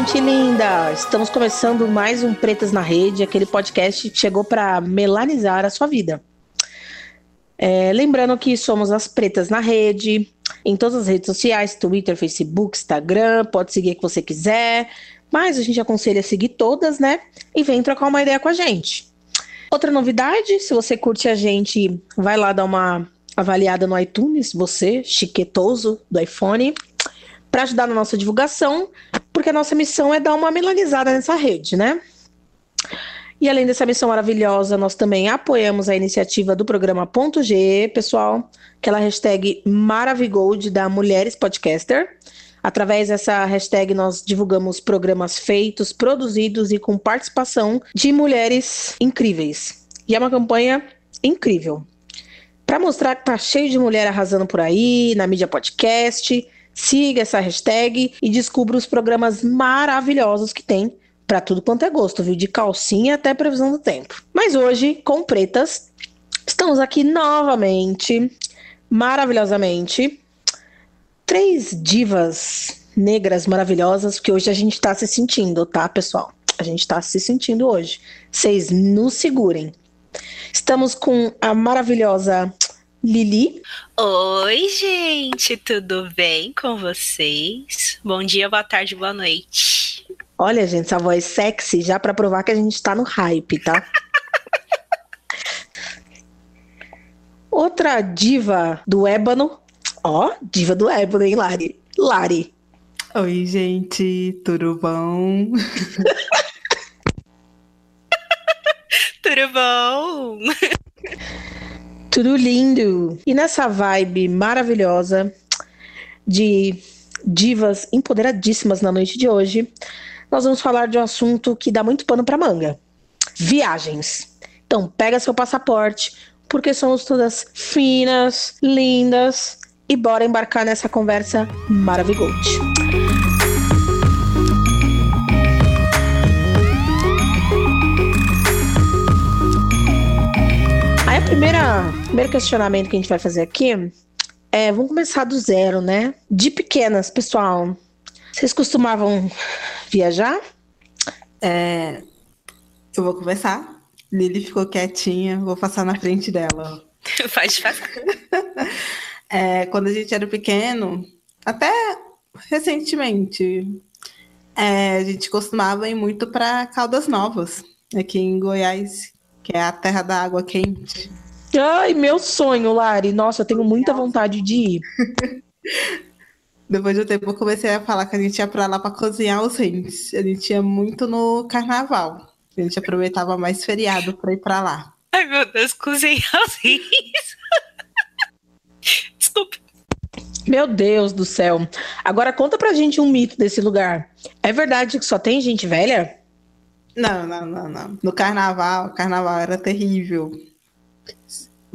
gente linda! Estamos começando mais um Pretas na Rede, aquele podcast que chegou para melanizar a sua vida. É, lembrando que somos as Pretas na Rede, em todas as redes sociais, Twitter, Facebook, Instagram, pode seguir que você quiser, mas a gente aconselha a seguir todas, né? E vem trocar uma ideia com a gente. Outra novidade, se você curte a gente, vai lá dar uma avaliada no iTunes, você, chiquetoso do iPhone, para ajudar na nossa divulgação, porque a nossa missão é dar uma melanizada nessa rede, né? E além dessa missão maravilhosa, nós também apoiamos a iniciativa do programa Ponto G, pessoal, aquela hashtag Maravigold da Mulheres Podcaster. Através dessa hashtag, nós divulgamos programas feitos, produzidos e com participação de mulheres incríveis. E é uma campanha incrível. Para mostrar que tá cheio de mulher arrasando por aí, na mídia podcast, siga essa hashtag e descubra os programas maravilhosos que tem para tudo quanto é gosto, viu? De calcinha até previsão do tempo. Mas hoje, com pretas, estamos aqui novamente, maravilhosamente. Três divas negras maravilhosas que hoje a gente está se sentindo, tá, pessoal? A gente está se sentindo hoje. Vocês nos segurem. Estamos com a maravilhosa Lili. Oi, gente, tudo bem com vocês? Bom dia, boa tarde, boa noite. Olha, gente, essa voz sexy já para provar que a gente tá no hype, tá? Outra diva do ébano. Ó, diva do ébano, hein, Lari? Lari. Oi, gente, tudo bom? tudo bom? Tudo lindo. E nessa vibe maravilhosa de divas empoderadíssimas na noite de hoje, nós vamos falar de um assunto que dá muito pano para manga: viagens. Então, pega seu passaporte, porque somos todas finas, lindas e bora embarcar nessa conversa maravilhosa. A primeira, primeiro questionamento que a gente vai fazer aqui é, vamos começar do zero, né? De pequenas, pessoal, vocês costumavam viajar? É, eu vou começar. Lili ficou quietinha, vou passar na frente dela. Pode passar. É, quando a gente era pequeno, até recentemente, é, a gente costumava ir muito para Caldas Novas, aqui em Goiás, que é a terra da água quente. Ai, meu sonho, Lari. Nossa, eu tenho muita vontade de ir. Depois de um tempo eu comecei a falar que a gente ia pra lá pra cozinhar os rins. A gente ia muito no carnaval. A gente aproveitava mais feriado pra ir pra lá. Ai, meu Deus, cozinhar os rins. Desculpa. Meu Deus do céu. Agora conta pra gente um mito desse lugar. É verdade que só tem gente velha? Não, não, não, não. No carnaval, o carnaval era terrível.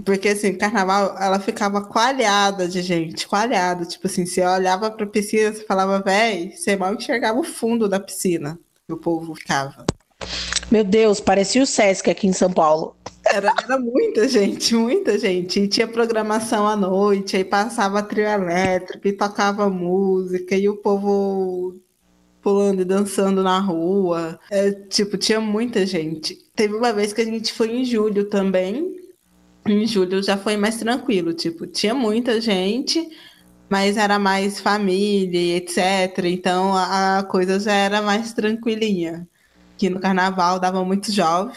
Porque, assim, carnaval, ela ficava coalhada de gente, coalhada. Tipo assim, você olhava pra piscina, você falava, véi, você mal enxergava o fundo da piscina que o povo ficava. Meu Deus, parecia o Sesc aqui em São Paulo. Era, era muita gente, muita gente. E tinha programação à noite, aí passava trio elétrico e tocava música, e o povo pulando e dançando na rua. É, tipo, tinha muita gente. Teve uma vez que a gente foi em julho também, em julho já foi mais tranquilo, tipo, tinha muita gente, mas era mais família, etc. Então a, a coisa já era mais tranquilinha. Que no carnaval dava muito jovem.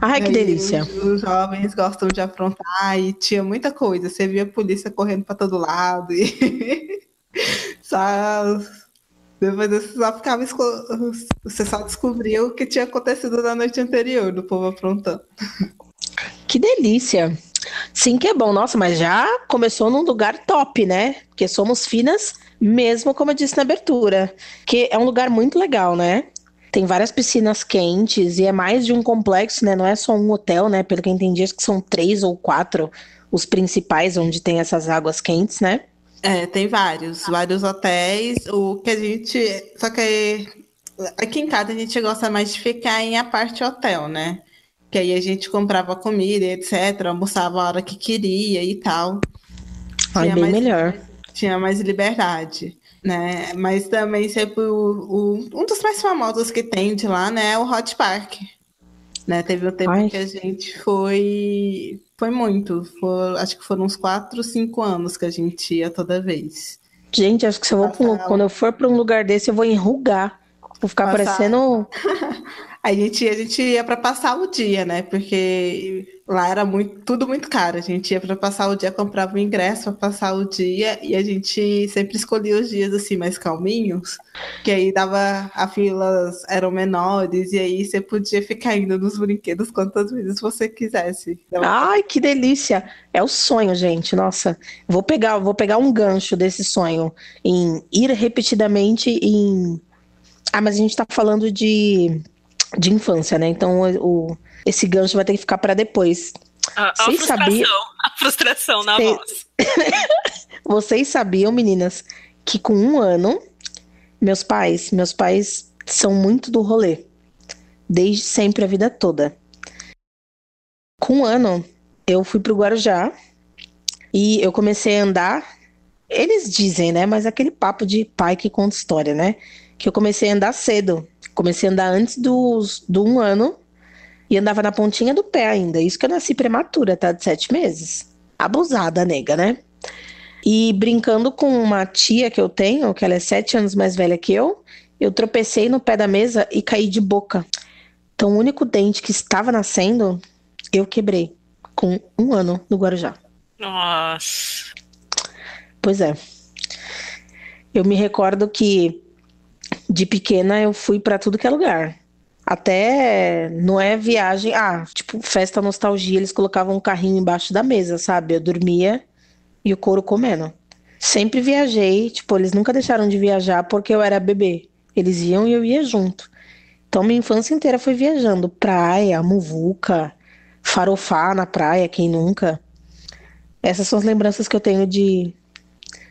Ai, que delícia. Os, jovens gostam de aprontar e tinha muita coisa. Você via a polícia correndo para todo lado e só depois você só ficava você só descobriu o que tinha acontecido na noite anterior do povo aprontando. Que delícia. Sim, que é bom. Nossa, mas já começou num lugar top, né? Porque somos finas, mesmo como eu disse na abertura. Que é um lugar muito legal, né? Tem várias piscinas quentes e é mais de um complexo, né? Não é só um hotel, né? Pelo que eu entendi, acho que são três ou quatro os principais onde tem essas águas quentes, né? É, tem vários, vários hotéis. O que a gente. Só que aqui em casa a gente gosta mais de ficar em a parte hotel, né? Que aí a gente comprava comida, etc., almoçava a hora que queria e tal. Ai, bem mais, melhor. Tinha mais liberdade. né? Mas também sempre o, o, um dos mais famosos que tem de lá, né, é o Hot Park. Né? Teve um tempo Ai. que a gente foi foi muito. Foi, acho que foram uns 4, 5 anos que a gente ia toda vez. Gente, acho que se eu vou Passar... quando eu for para um lugar desse, eu vou enrugar. Vou ficar Passar... parecendo A gente, a gente ia para passar o dia, né? Porque lá era muito, tudo muito caro. A gente ia para passar o dia, comprava o ingresso para passar o dia e a gente sempre escolhia os dias assim mais calminhos, que aí dava as filas eram menores e aí você podia ficar indo nos brinquedos quantas vezes você quisesse. Então, Ai, que delícia! É o sonho, gente. Nossa, vou pegar, vou pegar um gancho desse sonho em ir repetidamente em Ah, mas a gente tá falando de de infância, né? Então o, esse gancho vai ter que ficar para depois. A, a Vocês frustração, sabiam... a frustração na Vocês... voz. Vocês sabiam, meninas, que com um ano, meus pais, meus pais são muito do rolê. Desde sempre, a vida toda. Com um ano, eu fui pro Guarujá e eu comecei a andar. Eles dizem, né? Mas aquele papo de pai que conta história, né? Que eu comecei a andar cedo. Comecei a andar antes dos, do um ano e andava na pontinha do pé ainda. Isso que eu nasci prematura, tá? De sete meses. Abusada, nega, né? E brincando com uma tia que eu tenho, que ela é sete anos mais velha que eu, eu tropecei no pé da mesa e caí de boca. Então, o único dente que estava nascendo, eu quebrei com um ano no Guarujá. Nossa. Pois é. Eu me recordo que de pequena eu fui para tudo que é lugar. Até não é viagem, ah, tipo, festa nostalgia, eles colocavam um carrinho embaixo da mesa, sabe? Eu dormia e o couro comendo. Sempre viajei, tipo, eles nunca deixaram de viajar porque eu era bebê. Eles iam e eu ia junto. Então minha infância inteira foi viajando, praia, muvuca, farofar na praia, quem nunca. Essas são as lembranças que eu tenho de,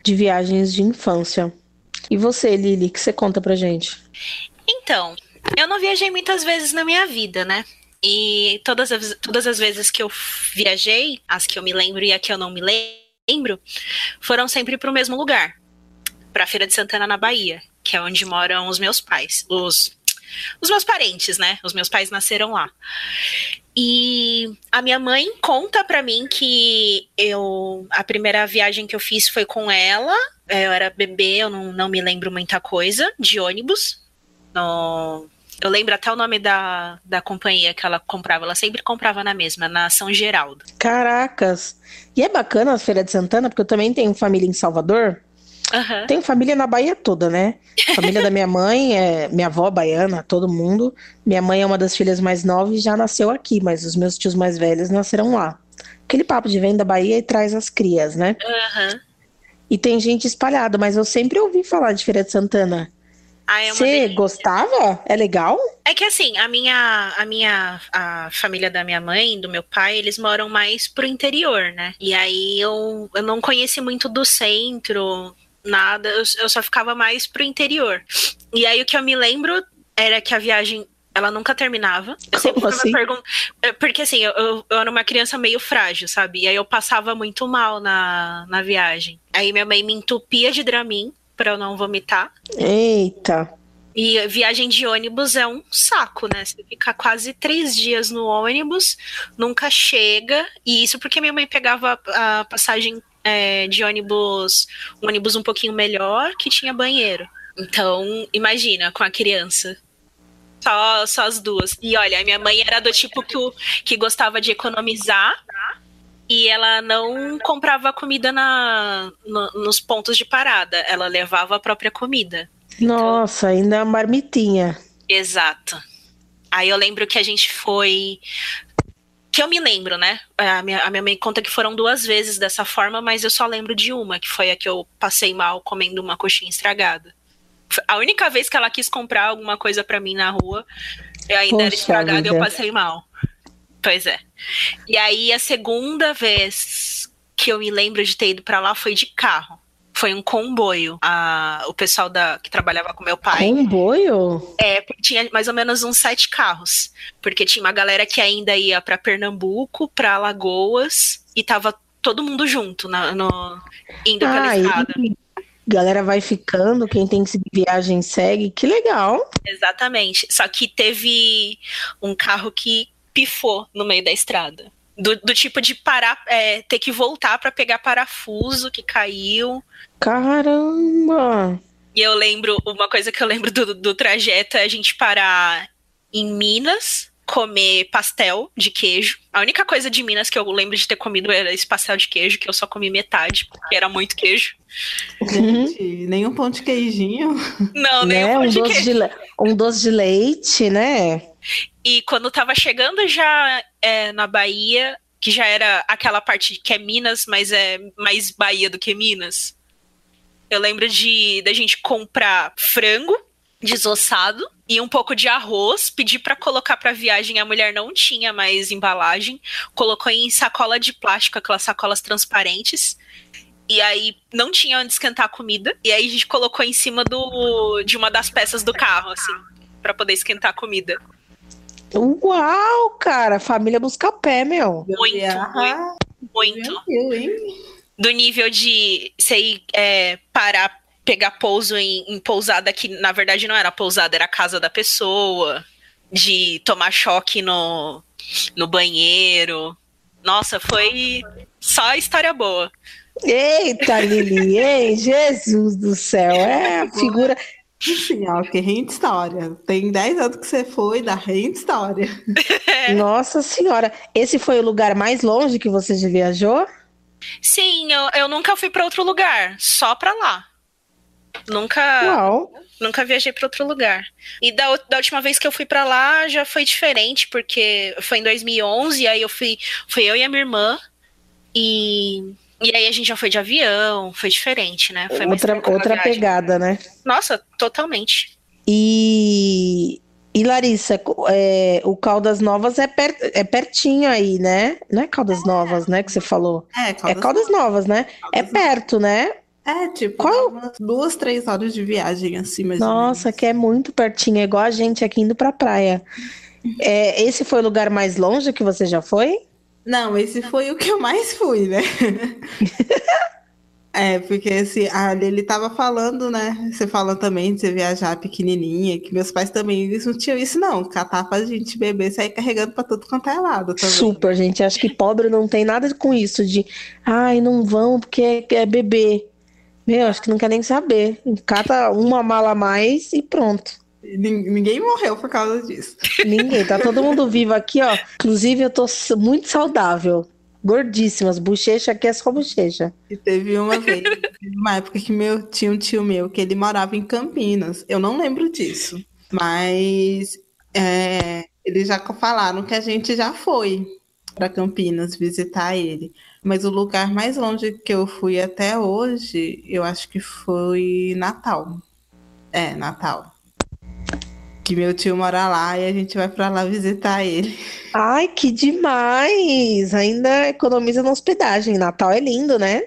de viagens de infância. E você, Lili, que você conta pra gente? Então, eu não viajei muitas vezes na minha vida, né? E todas as, todas as vezes que eu viajei, as que eu me lembro e as que eu não me lembro, foram sempre para o mesmo lugar, para Feira de Santana na Bahia, que é onde moram os meus pais, os os meus parentes, né? Os meus pais nasceram lá. E a minha mãe conta para mim que eu a primeira viagem que eu fiz foi com ela é, eu era bebê, eu não, não me lembro muita coisa, de ônibus. No, eu lembro até o nome da, da companhia que ela comprava. Ela sempre comprava na mesma, na São Geraldo. Caracas! E é bacana a Feira de Santana, porque eu também tenho família em Salvador. Uhum. Tenho família na Bahia toda, né? Família da minha mãe, é minha avó baiana, todo mundo. Minha mãe é uma das filhas mais novas e já nasceu aqui, mas os meus tios mais velhos nasceram lá. Aquele papo de vem da Bahia e traz as crias, né? Uhum. E tem gente espalhada, mas eu sempre ouvi falar de Feira de Santana. Ah, é Você gostava? É legal? É que assim, a minha, a minha a família da minha mãe, do meu pai, eles moram mais pro interior, né? E aí eu, eu não conheci muito do centro, nada, eu, eu só ficava mais pro interior. E aí o que eu me lembro era que a viagem ela nunca terminava. Eu sempre assim? É, porque assim, eu, eu, eu, era uma criança meio frágil, sabe? E aí eu passava muito mal na, na viagem. Aí minha mãe me entupia de Dramin pra eu não vomitar. Eita! E viagem de ônibus é um saco, né? Você fica quase três dias no ônibus, nunca chega. E isso porque minha mãe pegava a passagem é, de ônibus, um ônibus um pouquinho melhor, que tinha banheiro. Então, imagina, com a criança só, só as duas. E olha, a minha mãe era do tipo que, que gostava de economizar e ela não comprava comida na, no, nos pontos de parada. Ela levava a própria comida. Nossa, então, ainda a marmitinha. Exato. Aí eu lembro que a gente foi. Que eu me lembro, né? A minha, a minha mãe conta que foram duas vezes dessa forma, mas eu só lembro de uma, que foi a que eu passei mal comendo uma coxinha estragada a única vez que ela quis comprar alguma coisa para mim na rua, eu ainda Poxa era estragada e eu passei mal. Pois é. E aí a segunda vez que eu me lembro de ter ido para lá foi de carro. Foi um comboio. A, o pessoal da, que trabalhava com meu pai. Comboio? É, tinha mais ou menos uns sete carros. Porque tinha uma galera que ainda ia para Pernambuco, para Alagoas, e tava todo mundo junto na, no, indo pela Ai, estrada. galera vai ficando, quem tem que seguir viagem segue. Que legal. Exatamente. Só que teve um carro que pifou no meio da estrada. Do, do tipo de parar, é, ter que voltar para pegar parafuso que caiu. Caramba! E eu lembro, uma coisa que eu lembro do, do trajeto é a gente parar em Minas, comer pastel de queijo. A única coisa de Minas que eu lembro de ter comido era esse pastel de queijo, que eu só comi metade, porque era muito queijo. Gente, nenhum pão de queijinho. Não, nem né? um pão um, de doce queijo. de le- um doce de leite, né? E quando tava chegando já é, na Bahia, que já era aquela parte que é Minas, mas é mais Bahia do que Minas. Eu lembro de da gente comprar frango desossado e um pouco de arroz, pedir pra colocar pra viagem, a mulher não tinha mais embalagem, colocou em sacola de plástico, aquelas sacolas transparentes. E aí não tinha onde esquentar a comida, e aí a gente colocou em cima do de uma das peças do carro assim, Pra poder esquentar a comida. Uau, cara, família busca pé, meu. Muito, Ah, Muito. meu, hein? do nível de você ir é, parar, pegar pouso em, em pousada que na verdade não era pousada, era a casa da pessoa, de tomar choque no, no banheiro. Nossa, foi só história boa. Eita, Lili, ei, Jesus do céu, é a figura. Sim, ó, que rende história. Tem 10 anos que você foi da rende história. Nossa Senhora, esse foi o lugar mais longe que você já viajou? Sim, eu, eu nunca fui pra outro lugar, só pra lá. Nunca, Uau. nunca viajei pra outro lugar. E da, da última vez que eu fui pra lá já foi diferente, porque foi em 2011, aí eu fui, fui eu e a minha irmã. E, e aí a gente já foi de avião, foi diferente, né? Foi mais Outra, outra viagem. pegada, né? Nossa, totalmente. E, e Larissa, é, o Caldas Novas é, per- é pertinho aí, né? Não é Caldas Novas, né? Que você falou. É, É Caldas Caldas Novas, né? É Caldas perto, né? É, tipo, Qual- duas, três horas de viagem, assim, mais Nossa, que é muito pertinho, é igual a gente aqui indo pra praia. É, esse foi o lugar mais longe que você já foi? Não, esse foi o que eu mais fui, né? É, porque esse, a ele tava falando, né? Você falando também de você viajar pequenininha, que meus pais também, eles não tinham isso, não. Catar pra gente beber, sair carregando pra tudo quanto é lado também. Super, gente. Acho que pobre não tem nada com isso de, ai, não vão porque é bebê. Meu, acho que não quer nem saber. Cata uma mala a mais e pronto. Nin- Ninguém morreu por causa disso. Ninguém, tá todo mundo vivo aqui, ó. Inclusive, eu tô muito saudável. Gordíssimas. Bochecha aqui é só bochecha. E teve uma vez, uma época que meu, tinha um tio meu que ele morava em Campinas. Eu não lembro disso, mas é, eles já falaram que a gente já foi para Campinas visitar ele. Mas o lugar mais longe que eu fui até hoje, eu acho que foi Natal. É, Natal. Que meu tio mora lá e a gente vai para lá visitar ele. Ai, que demais! Ainda economiza na hospedagem. Natal é lindo, né?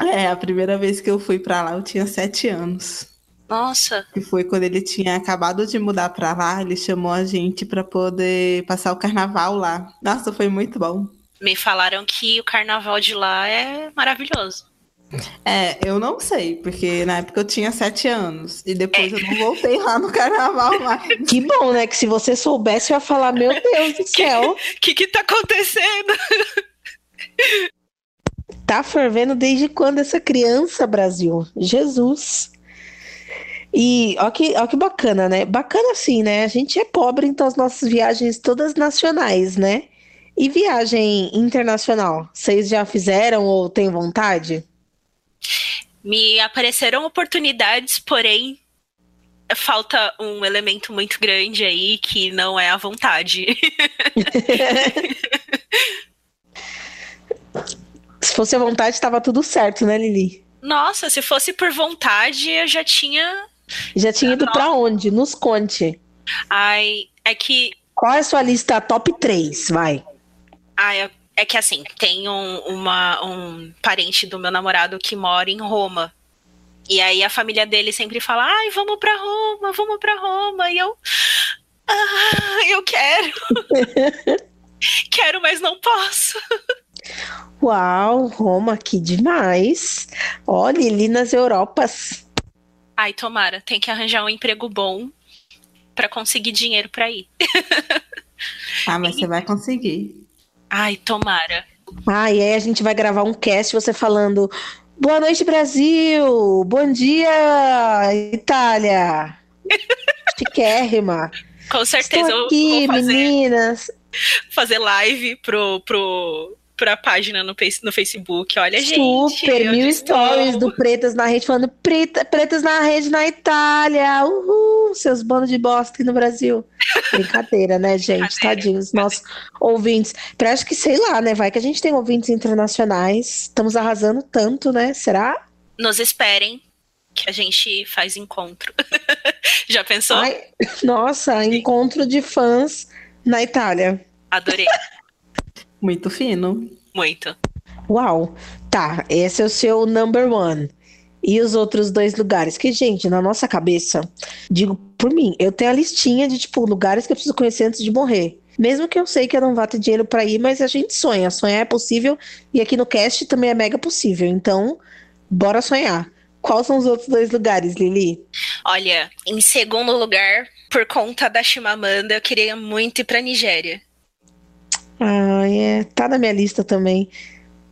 É, a primeira vez que eu fui para lá eu tinha sete anos. Nossa, que foi quando ele tinha acabado de mudar pra lá, ele chamou a gente pra poder passar o carnaval lá. Nossa, foi muito bom. me falaram que o carnaval de lá é maravilhoso. É, eu não sei, porque na época eu tinha sete anos e depois eu não voltei lá no carnaval mais. Que bom, né? Que se você soubesse, eu ia falar: Meu Deus do céu, O que que tá acontecendo? tá fervendo desde quando essa criança, Brasil? Jesus. E ó que, ó que bacana, né? Bacana assim, né? A gente é pobre, então as nossas viagens todas nacionais, né? E viagem internacional? Vocês já fizeram ou têm vontade? Me apareceram oportunidades, porém falta um elemento muito grande aí que não é a vontade. Se fosse a vontade, estava tudo certo, né, Lili? Nossa, se fosse por vontade, eu já tinha. Já tinha ido pra onde? Nos conte. Ai, é que. Qual é a sua lista top 3? Vai. Ai, é- é que assim, tem um, uma, um parente do meu namorado que mora em Roma. E aí a família dele sempre fala: ai, vamos pra Roma, vamos pra Roma. E eu. Ah, eu quero. quero, mas não posso. Uau, Roma, que demais. Olha, ali nas Europas. Ai, tomara, tem que arranjar um emprego bom para conseguir dinheiro para ir. ah, mas você vai conseguir. Ai, tomara. Ah, e aí a gente vai gravar um cast você falando: Boa noite, Brasil! Bom dia, Itália! Chiquérrima! Com certeza Estou aqui, eu vou fazer, meninas. Fazer live pro, pro, pra página no, no Facebook. Olha, Super, gente. Super, mil stories do Pretas na Rede falando Preta, Pretas na Rede na Itália. Uhul, seus bandos de bosta aqui no Brasil. Brincadeira, né, gente? Tadinhos, nossos ouvintes. Pra acho que, sei lá, né? Vai que a gente tem ouvintes internacionais. Estamos arrasando tanto, né? Será? Nos esperem que a gente faz encontro. Já pensou? Ai, nossa, encontro de fãs na Itália. Adorei. Muito fino. Muito. Uau. Tá, esse é o seu number one. E os outros dois lugares? Que, gente, na nossa cabeça, digo por mim, eu tenho a listinha de, tipo, lugares que eu preciso conhecer antes de morrer. Mesmo que eu sei que eu não vá ter dinheiro para ir, mas a gente sonha. Sonhar é possível. E aqui no cast também é mega possível. Então, bora sonhar. Quais são os outros dois lugares, Lili? Olha, em segundo lugar, por conta da Chimamanda, eu queria muito ir pra Nigéria. Ah, é. Tá na minha lista também.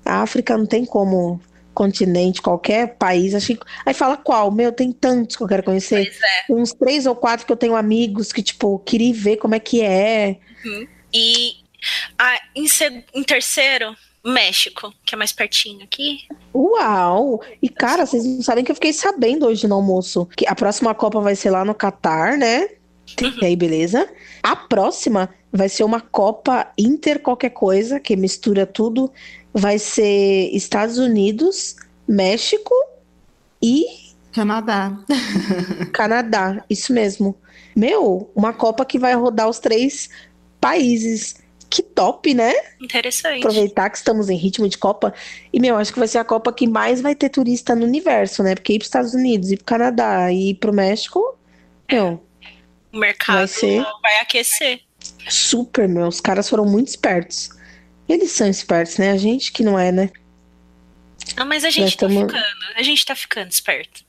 A África não tem como continente, qualquer país. Acho que... Aí fala qual? Meu, tem tantos que eu quero conhecer. É. Uns três ou quatro que eu tenho amigos que, tipo, queria ver como é que é. Uhum. E ah, em, em terceiro, México, que é mais pertinho aqui. Uau! E cara, vocês não sabem que eu fiquei sabendo hoje no almoço que a próxima Copa vai ser lá no Catar, né? E aí, beleza? A próxima vai ser uma Copa Inter qualquer coisa, que mistura tudo. Vai ser Estados Unidos, México e. Canadá. Canadá, isso mesmo. Meu, uma Copa que vai rodar os três países. Que top, né? Interessante. Aproveitar que estamos em ritmo de Copa. E, meu, acho que vai ser a Copa que mais vai ter turista no universo, né? Porque ir para os Estados Unidos, ir para o Canadá e ir para o México, meu. O mercado vai, ser... vai aquecer. Super, meu. Os caras foram muito espertos. Eles são espertos, né? A gente que não é, né? Não, mas a gente tá tamo... ficando. A gente tá ficando esperto.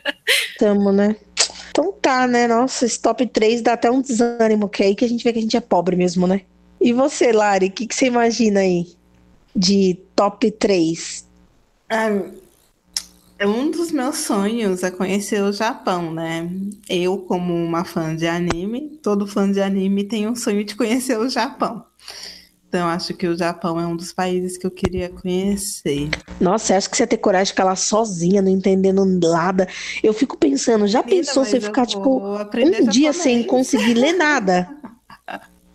Tamo, né? Então tá, né? Nossa, esse top 3 dá até um desânimo, que é aí que a gente vê que a gente é pobre mesmo, né? E você, Lari, o que, que, você imagina aí de top 3? É um dos meus sonhos é conhecer o Japão, né? Eu, como uma fã de anime, todo fã de anime tem um sonho de conhecer o Japão. Então, acho que o Japão é um dos países que eu queria conhecer. Nossa, acho que você ia ter coragem de ficar lá sozinha, não entendendo nada. Eu fico pensando, já pensou você ficar, tipo, um dia sem conseguir ler nada?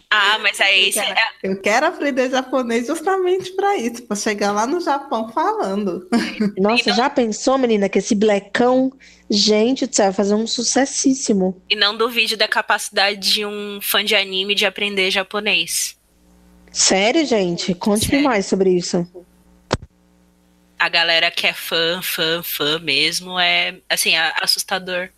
Ah, mas aí eu quero, é... eu quero aprender japonês justamente para isso, para chegar lá no Japão falando. Nossa, não... já pensou, menina, que esse blecão, gente do céu, vai fazer um sucessíssimo. E não duvide da capacidade de um fã de anime de aprender japonês. Sério, gente? Conte-me mais sobre isso. A galera que é fã, fã, fã mesmo, é assim, assustador.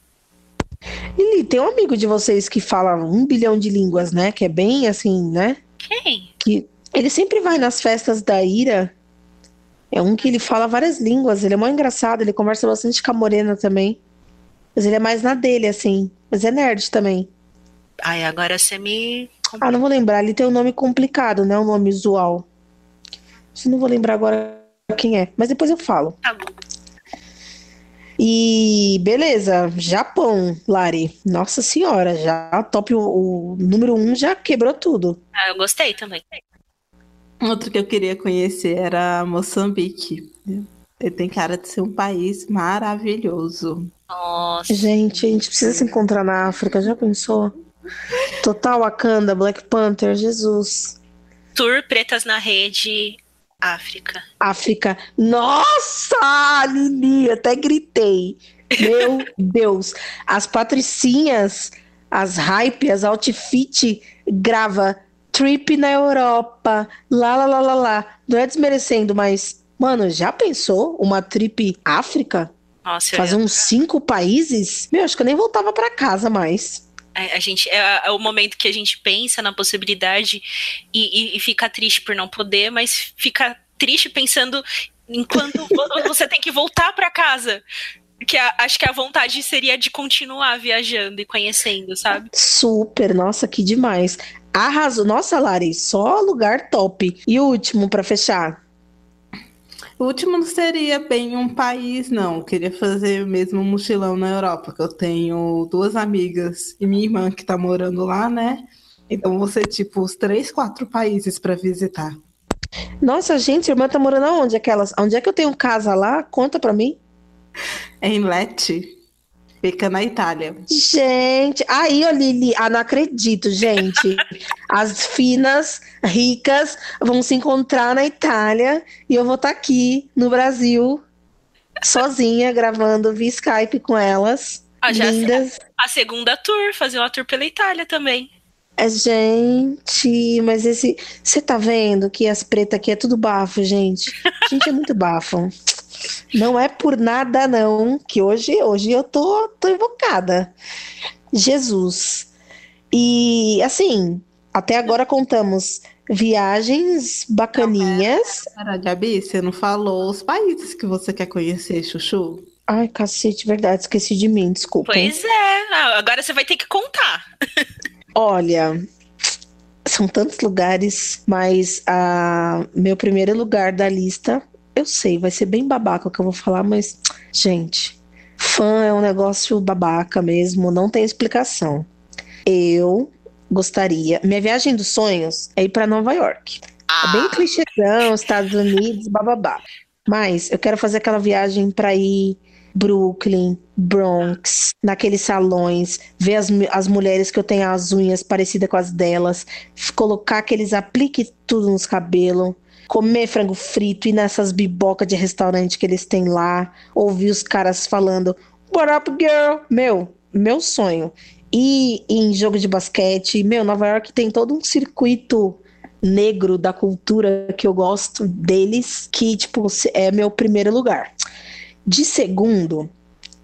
Lili, tem um amigo de vocês que fala um bilhão de línguas, né? Que é bem assim, né? Quem? Que ele sempre vai nas festas da Ira. É um que ele fala várias línguas. Ele é muito engraçado. Ele conversa bastante com a Morena também. Mas ele é mais na dele, assim. Mas é nerd também. Ai, agora você me. Ah, não vou lembrar. Ele tem um nome complicado, né? Um nome usual. Eu não vou lembrar agora quem é. Mas depois eu falo. Tá bom. E beleza, Japão, Lari. Nossa senhora, já top o, o número um já quebrou tudo. Ah, eu gostei também. Outro que eu queria conhecer era Moçambique. Ele tem cara de ser um país maravilhoso. Nossa. Gente, a gente precisa se encontrar na África, já pensou? Total Wakanda, Black Panther, Jesus. Tour Pretas na Rede África. África. Nossa, Lili, até gritei. Meu Deus. As patricinhas, as hype, as outfit grava trip na Europa. Lá, lá, lá, lá, lá. Não é desmerecendo, mas, mano, já pensou uma trip África? Nossa, Fazer uns cinco países? Meu, acho que eu nem voltava para casa mais. A, gente é, é, o momento que a gente pensa na possibilidade e, e, e, fica triste por não poder, mas fica triste pensando enquanto você tem que voltar para casa. Que a, acho que a vontade seria de continuar viajando e conhecendo, sabe? Super, nossa, que demais. Arrasou. Nossa, Lari, só lugar top. E o último para fechar? O último não seria bem um país, não. Eu queria fazer mesmo um mochilão na Europa, que eu tenho duas amigas e minha irmã que tá morando lá, né? Então ser tipo os três, quatro países para visitar. Nossa, gente, irmã tá morando aonde? Aquelas? Onde é que eu tenho casa lá? Conta pra mim. É em Lecce. Fica na Itália. Gente, aí, ó, Lili, ah, não acredito, gente. As finas, ricas, vão se encontrar na Itália e eu vou estar tá aqui no Brasil, sozinha, gravando via Skype com elas. Ah, lindas. A segunda tour, fazer uma tour pela Itália também. É, gente, mas esse. Você tá vendo que as pretas aqui é tudo bafo, gente? Gente, é muito bafo. Não é por nada, não, que hoje, hoje eu tô, tô invocada. Jesus. E assim, até agora contamos viagens bacaninhas. Cara, Gabi, você não falou os países que você quer conhecer, Chuchu? Ai, cacete, verdade, esqueci de mim, desculpa. Pois é, agora você vai ter que contar. Olha, são tantos lugares, mas a meu primeiro lugar da lista, eu sei, vai ser bem babaca o que eu vou falar, mas gente, fã é um negócio babaca mesmo, não tem explicação. Eu gostaria, minha viagem dos sonhos é ir para Nova York. É bem ah. clichêzão, Estados Unidos, bababá. Mas eu quero fazer aquela viagem para ir Brooklyn, Bronx, naqueles salões, ver as, as mulheres que eu tenho as unhas parecidas com as delas, colocar aqueles aplique tudo nos cabelos, comer frango frito, ir nessas bibocas de restaurante que eles têm lá, ouvir os caras falando What up, girl? Meu, meu sonho. E em jogo de basquete, meu, Nova York tem todo um circuito negro da cultura que eu gosto deles, que, tipo, é meu primeiro lugar. De segundo,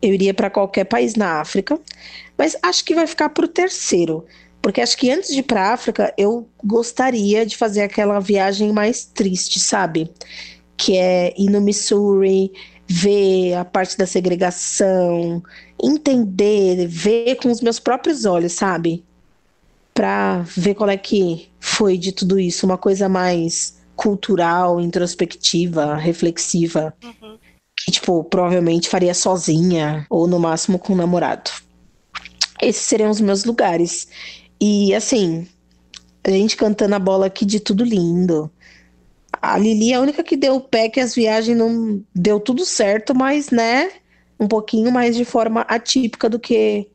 eu iria para qualquer país na África, mas acho que vai ficar para o terceiro, porque acho que antes de ir para África, eu gostaria de fazer aquela viagem mais triste, sabe? Que é ir no Missouri, ver a parte da segregação, entender, ver com os meus próprios olhos, sabe? Para ver qual é que foi de tudo isso, uma coisa mais cultural, introspectiva, reflexiva. Uhum que, tipo, provavelmente faria sozinha ou no máximo com um namorado. Esses seriam os meus lugares. E assim, a gente cantando a bola aqui de tudo lindo. A Lili é a única que deu o pé que as viagens não deu tudo certo, mas, né, um pouquinho mais de forma atípica do que.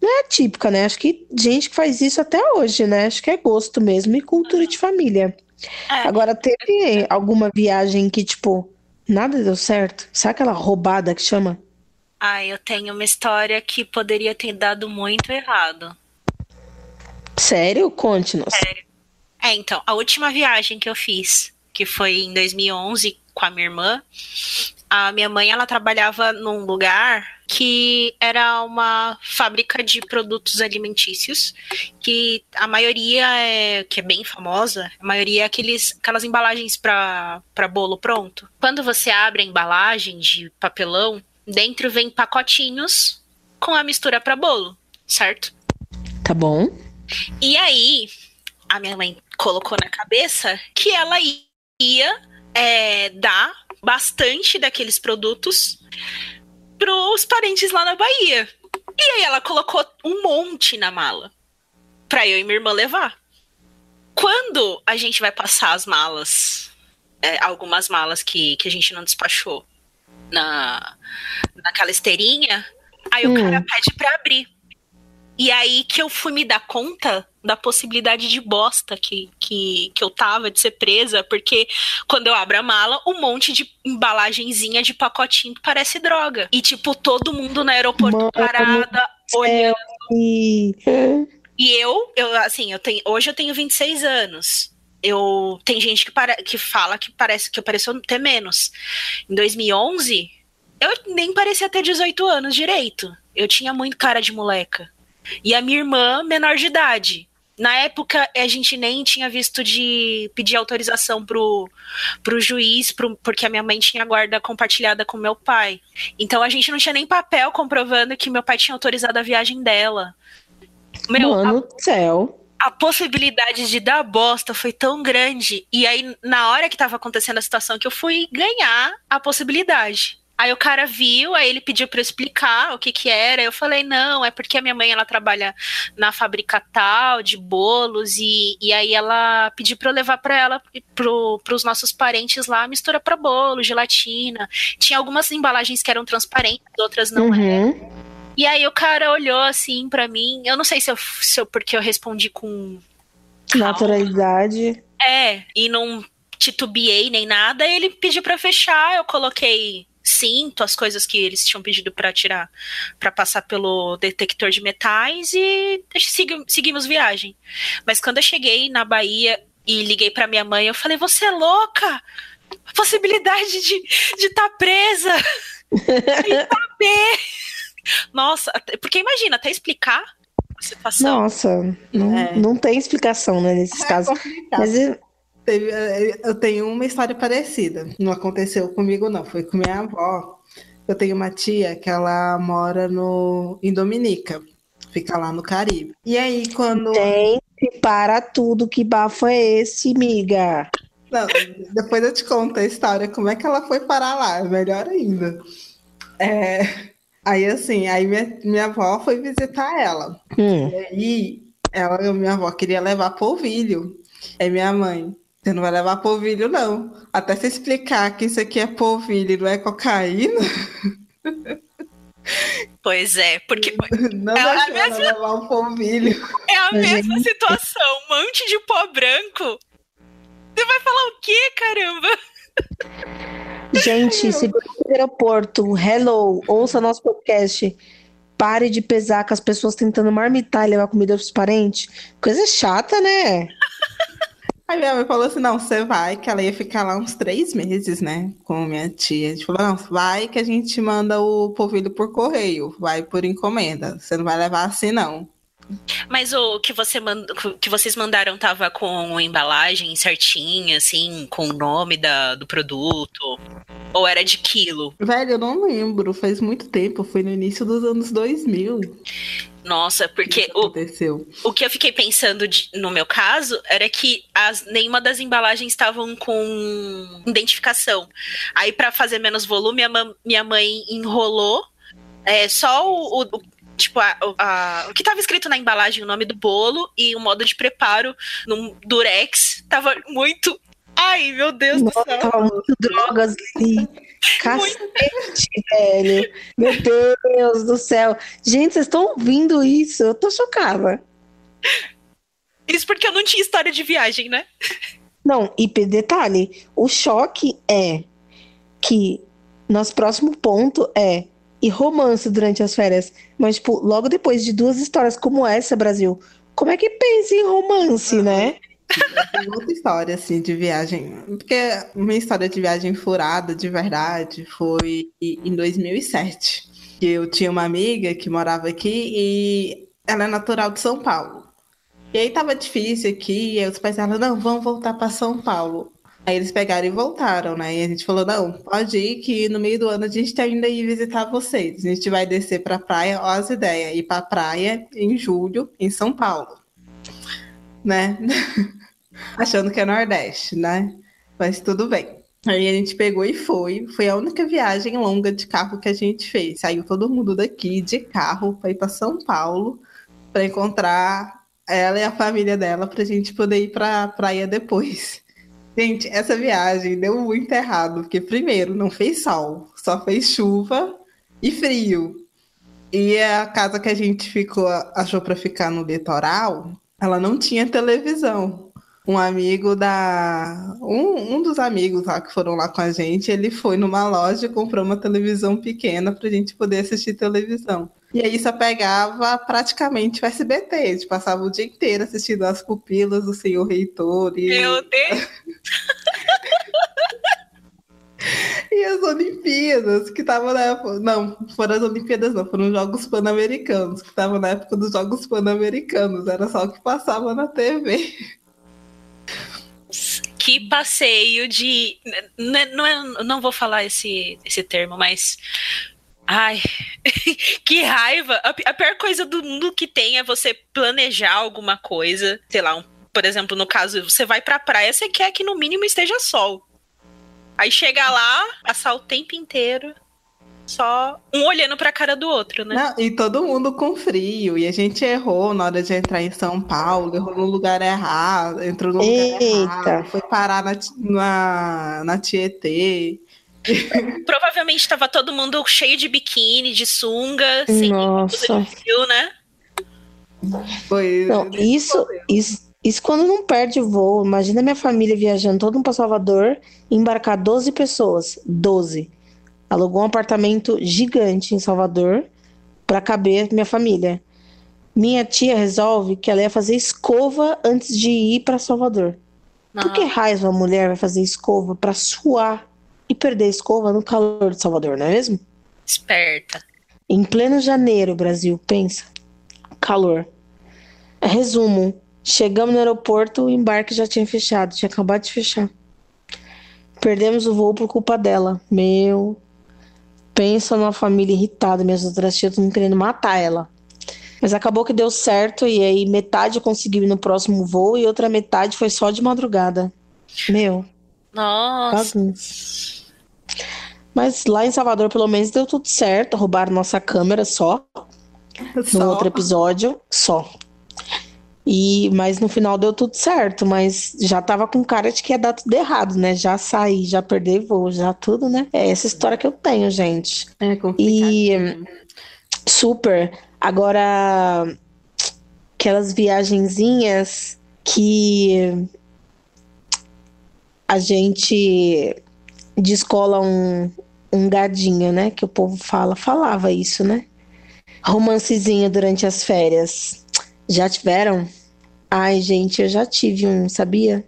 Não é atípica, né? Acho que gente que faz isso até hoje, né? Acho que é gosto mesmo e cultura de família. É. Agora, teve alguma viagem que, tipo, Nada deu certo. Sabe aquela roubada que chama? Ah, eu tenho uma história que poderia ter dado muito errado. Sério? Conte-nos. Sério. É, então, a última viagem que eu fiz, que foi em 2011 com a minha irmã, a minha mãe ela trabalhava num lugar que era uma fábrica de produtos alimentícios, que a maioria é que é bem famosa, a maioria é aqueles, aquelas embalagens para bolo pronto. Quando você abre a embalagem de papelão, dentro vem pacotinhos com a mistura para bolo, certo? Tá bom. E aí, a minha mãe colocou na cabeça que ela ia é, dar bastante daqueles produtos pros parentes lá na Bahia. E aí ela colocou um monte na mala pra eu e minha irmã levar. Quando a gente vai passar as malas, é, algumas malas que, que a gente não despachou na, naquela esteirinha, aí hum. o cara pede pra abrir. E aí que eu fui me dar conta da possibilidade de bosta que, que, que eu tava de ser presa, porque quando eu abro a mala, um monte de embalagenzinha de pacotinho que parece droga. E, tipo, todo mundo no aeroporto Mano, parada, olhando. E... e eu, eu, assim, eu tenho, hoje eu tenho 26 anos. Eu tem gente que, para, que fala que parece que eu pareço ter menos. Em 2011, eu nem parecia ter 18 anos direito. Eu tinha muito cara de moleca. E a minha irmã, menor de idade. Na época, a gente nem tinha visto de pedir autorização pro, pro juiz, pro, porque a minha mãe tinha guarda compartilhada com meu pai. Então a gente não tinha nem papel comprovando que meu pai tinha autorizado a viagem dela. Meu, Mano do céu. A possibilidade de dar bosta foi tão grande. E aí, na hora que tava acontecendo a situação, que eu fui ganhar a possibilidade. Aí o cara viu, aí ele pediu para eu explicar o que que era. Eu falei, não, é porque a minha mãe ela trabalha na fábrica tal de bolos e, e aí ela pediu para eu levar para ela para os nossos parentes lá mistura para bolo, gelatina. Tinha algumas embalagens que eram transparentes, outras não uhum. eram. E aí o cara olhou assim para mim. Eu não sei se eu, se eu porque eu respondi com naturalidade. É, e não titubeei nem nada. Ele pediu para fechar, eu coloquei cinto, as coisas que eles tinham pedido para tirar, para passar pelo detector de metais e seguimos viagem. Mas quando eu cheguei na Bahia e liguei para minha mãe, eu falei: "Você é louca? A possibilidade de de estar tá presa Nossa, porque imagina, até explicar a situação. Nossa, não, é. não tem explicação, né, nesses é casos. Mas Teve, é, eu tenho uma história parecida. Não aconteceu comigo, não. Foi com minha avó. Eu tenho uma tia que ela mora no, em Dominica. Fica lá no Caribe. E aí, quando. Gente, para tudo. Que bafo é esse, miga? Não, depois eu te conto a história. Como é que ela foi parar lá? Melhor ainda. É, aí, assim, aí minha, minha avó foi visitar ela. Hum. E aí, ela, minha avó queria levar polvilho. Aí minha mãe, você não vai levar polvilho, não. Até se explicar que isso aqui é polvilho e não é cocaína. Pois é, porque não é a mesma... levar um polvilho. É a mesma situação. Um monte de pó branco. Você vai falar o quê, caramba? Gente, se você no aeroporto, hello, ouça nosso podcast. Pare de pesar com as pessoas tentando marmitar e levar comida pros parentes. Coisa chata, né? Aí minha mãe falou assim: não, você vai, que ela ia ficar lá uns três meses, né? Com minha tia. A gente falou: não, vai que a gente manda o polvilho por correio, vai por encomenda. Você não vai levar assim, não. Mas o que, você mand... que vocês mandaram tava com embalagem certinha, assim, com o nome da, do produto? Ou era de quilo? Velho, eu não lembro. Faz muito tempo. Foi no início dos anos 2000. Nossa, porque que o, o que eu fiquei pensando de, no meu caso era que as, nenhuma das embalagens estavam com identificação. Aí, para fazer menos volume, a, minha mãe enrolou é, só o, o tipo, a, a, o que estava escrito na embalagem, o nome do bolo e o modo de preparo num durex, tava muito. Ai, meu Deus Nossa, do céu. Tava muito drogas ali. Cacete, velho. Meu Deus do céu. Gente, vocês estão ouvindo isso? Eu tô chocada. Isso porque eu não tinha história de viagem, né? Não, e detalhe, o choque é que nosso próximo ponto é e romance durante as férias. Mas, tipo, logo depois de duas histórias como essa, Brasil, como é que pensa em romance, uhum. né? Outra história, assim, de viagem. Porque uma história de viagem furada, de verdade, foi em 2007. Que eu tinha uma amiga que morava aqui e ela é natural de São Paulo. E aí tava difícil aqui, e os pais falaram, não, vamos voltar para São Paulo. Aí eles pegaram e voltaram, né? E a gente falou: não, pode ir, que no meio do ano a gente tá indo aí visitar vocês. A gente vai descer pra praia, ó, as ideias, ir pra praia em julho, em São Paulo. Né? Achando que é Nordeste, né? Mas tudo bem. Aí a gente pegou e foi. Foi a única viagem longa de carro que a gente fez. Saiu todo mundo daqui de carro para ir para São Paulo para encontrar ela e a família dela para a gente poder ir para praia depois. Gente, essa viagem deu muito errado, porque primeiro não fez sol, só fez chuva e frio. E a casa que a gente ficou, achou para ficar no litoral, ela não tinha televisão. Um amigo da. Um, um dos amigos lá que foram lá com a gente, ele foi numa loja e comprou uma televisão pequena para a gente poder assistir televisão. E aí só pegava praticamente o SBT. A gente passava o dia inteiro assistindo as pupilas do senhor reitor. E... Meu Deus! e as Olimpíadas, que estavam na época. Não, foram as Olimpíadas, não, foram os Jogos Pan-Americanos, que estavam na época dos Jogos Pan-Americanos, era só o que passava na TV. Que passeio de. Não, é, não vou falar esse, esse termo, mas. Ai, que raiva! A, a pior coisa do mundo que tem é você planejar alguma coisa, sei lá, um, por exemplo, no caso, você vai pra praia, você quer que no mínimo esteja sol. Aí chega lá, passar o tempo inteiro só um olhando pra cara do outro, né? Não, e todo mundo com frio. E a gente errou na hora de entrar em São Paulo, errou no lugar errado, entrou no Eita. lugar errado, foi parar na, na, na Tietê. Provavelmente estava todo mundo cheio de biquíni, de sunga, sem Nossa. frio, né? Foi. Não, isso, isso, isso quando não perde o voo. Imagina minha família viajando todo mundo para Salvador, embarcar 12 pessoas. 12. Alugou um apartamento gigante em Salvador para caber minha família. Minha tia resolve que ela ia fazer escova antes de ir para Salvador. Não. Por que raiva a mulher vai fazer escova para suar e perder escova no calor de Salvador, não é mesmo? Esperta. Em pleno janeiro, Brasil, pensa. Calor. Resumo: Chegamos no aeroporto, o embarque já tinha fechado, tinha acabado de fechar. Perdemos o voo por culpa dela. Meu. Pensa numa família irritada, minhas outras tias não querendo matar ela. Mas acabou que deu certo e aí metade conseguiu ir no próximo voo e outra metade foi só de madrugada. Meu. Nossa. Bagunça. Mas lá em Salvador, pelo menos, deu tudo certo. Roubaram nossa câmera só. só. No outro episódio, só. E, mas no final deu tudo certo, mas já tava com cara de que ia dar tudo errado, né? Já saí, já perdi voo, já tudo, né? É essa história que eu tenho, gente. É complicado. E super. Agora, aquelas viagenzinhas que a gente descola um, um gadinho, né? Que o povo fala, falava isso, né? Romancezinho durante as férias. Já tiveram? Ai, gente, eu já tive um, sabia?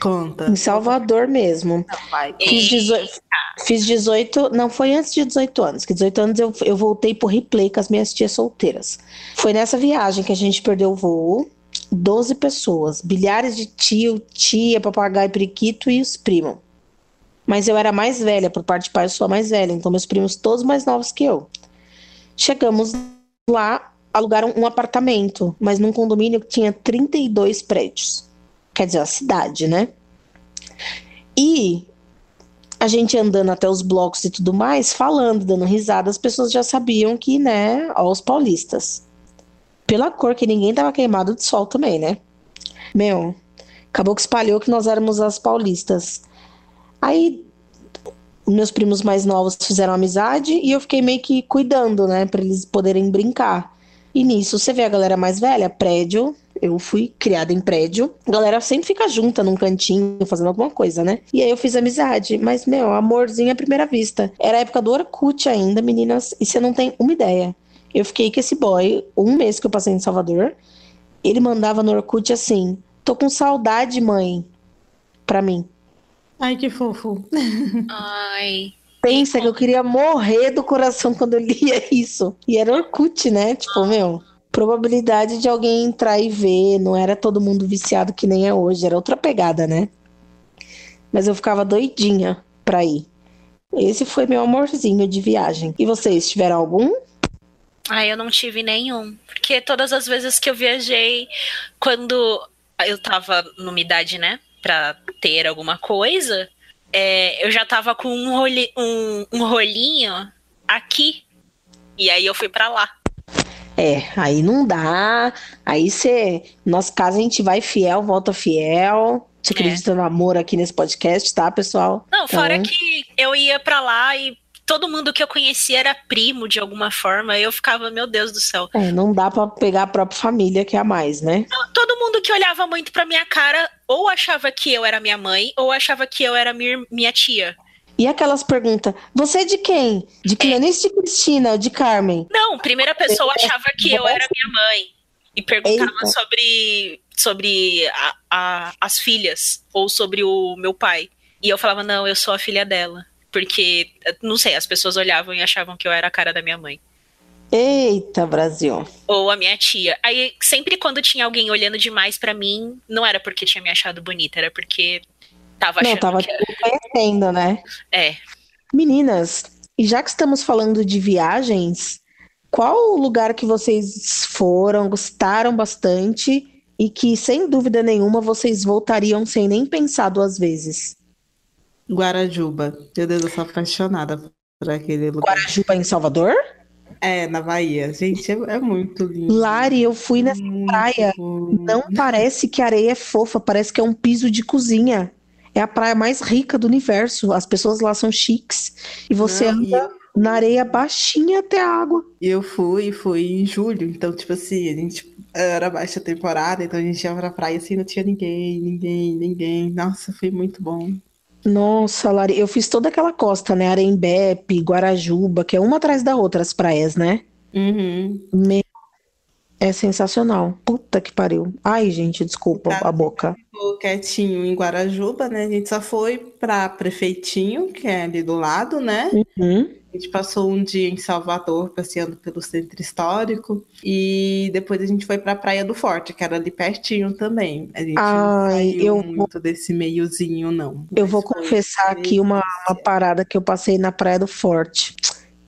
Conta. Em Salvador mesmo. vai. Fiz 18, fiz 18, não foi antes de 18 anos, que 18 anos eu, eu voltei por replay com as minhas tias solteiras. Foi nessa viagem que a gente perdeu o voo. 12 pessoas, bilhares de tio, tia, papagaio, periquito e os primos. Mas eu era mais velha, por parte de pai eu sou a mais velha, então meus primos todos mais novos que eu. Chegamos lá, alugaram um apartamento, mas num condomínio que tinha 32 prédios. Quer dizer, a cidade, né? E a gente andando até os blocos e tudo mais, falando, dando risada, as pessoas já sabiam que, né, ó, os paulistas. Pela cor, que ninguém tava queimado de sol também, né? Meu, acabou que espalhou que nós éramos as paulistas. Aí, meus primos mais novos fizeram amizade e eu fiquei meio que cuidando, né, para eles poderem brincar. E nisso você vê a galera mais velha, prédio. Eu fui criada em prédio. A galera sempre fica junta num cantinho, fazendo alguma coisa, né? E aí eu fiz amizade. Mas, meu, amorzinho à primeira vista. Era a época do Orkut ainda, meninas. E você não tem uma ideia. Eu fiquei com esse boy um mês que eu passei em Salvador. Ele mandava no Orkut assim: tô com saudade, mãe. Pra mim. Ai, que fofo. Ai. Pensa que eu queria morrer do coração quando eu lia isso. E era Orkut, né? Tipo, meu, probabilidade de alguém entrar e ver. Não era todo mundo viciado que nem é hoje. Era outra pegada, né? Mas eu ficava doidinha pra ir. Esse foi meu amorzinho de viagem. E vocês, tiveram algum? Ah, eu não tive nenhum. Porque todas as vezes que eu viajei, quando eu tava numa idade, né, pra ter alguma coisa, é, eu já tava com um, roli, um, um rolinho aqui. E aí eu fui para lá. É, aí não dá. Aí você. Nosso caso, a gente vai fiel, volta fiel. Te acredita é. no amor aqui nesse podcast, tá, pessoal? Não, fora então... que eu ia para lá e todo mundo que eu conhecia era primo de alguma forma. Eu ficava, meu Deus do céu. É, não dá para pegar a própria família que é a mais, né? Todo mundo que olhava muito pra minha cara ou achava que eu era minha mãe ou achava que eu era minha, minha tia. E aquelas perguntas, você é de quem? De Clarice, é. de Cristina, de Carmen? Não, primeira pessoa achava que eu era minha mãe. E perguntava Eita. sobre, sobre a, a, as filhas ou sobre o meu pai. E eu falava, não, eu sou a filha dela. Porque, não sei, as pessoas olhavam e achavam que eu era a cara da minha mãe. Eita, Brasil. Ou a minha tia. Aí, sempre quando tinha alguém olhando demais para mim, não era porque tinha me achado bonita, era porque tava achando Não, tava que era... conhecendo, né? É. Meninas, e já que estamos falando de viagens, qual o lugar que vocês foram, gostaram bastante e que, sem dúvida nenhuma, vocês voltariam sem nem pensar duas vezes? Guarajuba. Meu Deus, eu sou apaixonada por aquele lugar. Guarajuba em Salvador? É, na Bahia. Gente, é, é muito lindo. Lari, eu fui nessa Muito praia. bom. Não parece que a areia é fofa, parece que é um piso de cozinha. É a praia mais rica do universo. As pessoas lá são chiques. E você Não, anda na areia baixinha até a água. E eu fui, fui em julho, então, tipo assim, a gente era baixa temporada, então a gente ia pra praia assim, não tinha ninguém, ninguém, ninguém. Nossa, foi muito bom. Nossa, Lari, eu fiz toda aquela costa, né? Arembepe, Guarajuba, que é uma atrás da outra as praias, né? Uhum. Me- É sensacional. Puta que pariu. Ai, gente, desculpa Tá. a boca. Ficou quietinho em Guarajuba, né? A gente só foi pra Prefeitinho, que é ali do lado, né? Uhum. A gente passou um dia em Salvador, passeando pelo centro histórico, e depois a gente foi pra Praia do Forte, que era ali pertinho também. A gente não Ai, saiu eu vou- muito desse meiozinho, não. Eu Mas vou confessar aqui uma, uma parada que eu passei na Praia do Forte,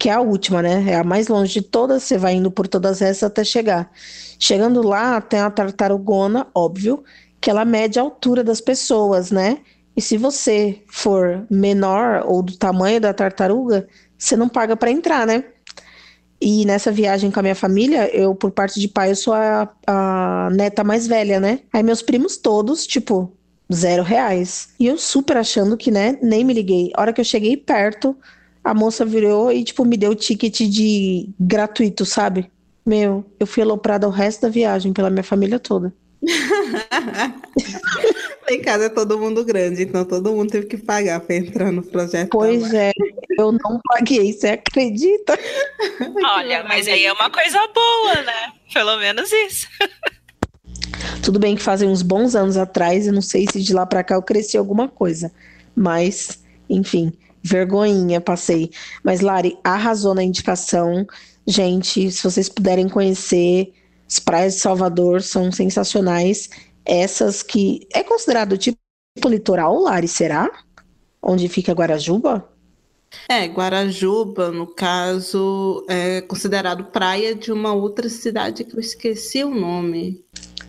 que é a última, né? É a mais longe de todas. Você vai indo por todas essas até chegar. Chegando lá, tem a tartarugona, óbvio, que ela mede a altura das pessoas, né? E se você for menor ou do tamanho da tartaruga, você não paga para entrar, né? E nessa viagem com a minha família, eu, por parte de pai, eu sou a, a neta mais velha, né? Aí meus primos todos, tipo, zero reais. E eu super achando que, né, nem me liguei. A hora que eu cheguei perto, a moça virou e, tipo, me deu o ticket de gratuito, sabe? Meu, eu fui aloprada o resto da viagem pela minha família toda. Em casa é todo mundo grande, então todo mundo teve que pagar pra entrar no projeto. Pois é, eu não paguei, você acredita? Olha, mas aí é uma coisa boa, né? Pelo menos isso. Tudo bem que fazem uns bons anos atrás, eu não sei se de lá pra cá eu cresci alguma coisa, mas, enfim, vergonhinha passei. Mas Lari arrasou na indicação. Gente, se vocês puderem conhecer, as praias de Salvador são sensacionais. Essas que é considerado tipo litoral, Lari, será? Onde fica Guarajuba? É, Guarajuba, no caso, é considerado praia de uma outra cidade que eu esqueci o nome.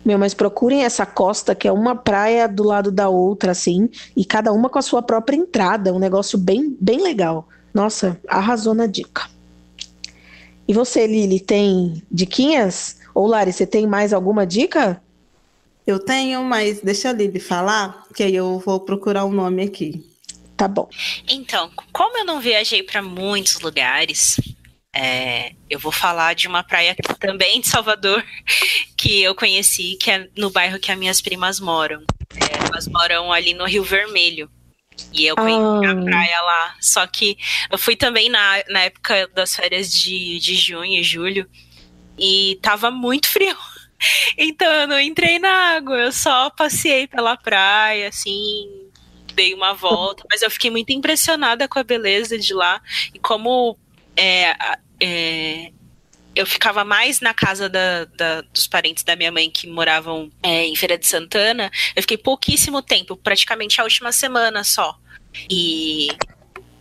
Meu, mas procurem essa costa que é uma praia do lado da outra, assim, e cada uma com a sua própria entrada, um negócio bem, bem legal. Nossa, arrasou na dica. E você, Lili, tem diquinhas? Ou Lari, você tem mais alguma dica? Eu tenho, mas deixa a Lili falar, que aí eu vou procurar o nome aqui. Tá bom. Então, como eu não viajei para muitos lugares, é, eu vou falar de uma praia também de Salvador que eu conheci, que é no bairro que as minhas primas moram. É, elas moram ali no Rio Vermelho. E eu conheci Ah. a praia lá. Só que eu fui também na, na época das férias de, de junho e julho. E tava muito frio. Então eu não entrei na água, eu só passei pela praia, assim, dei uma volta. Mas eu fiquei muito impressionada com a beleza de lá. E como é, é, eu ficava mais na casa da- da- dos parentes da minha mãe que moravam é, em Feira de Santana, eu fiquei pouquíssimo tempo, praticamente a última semana só. E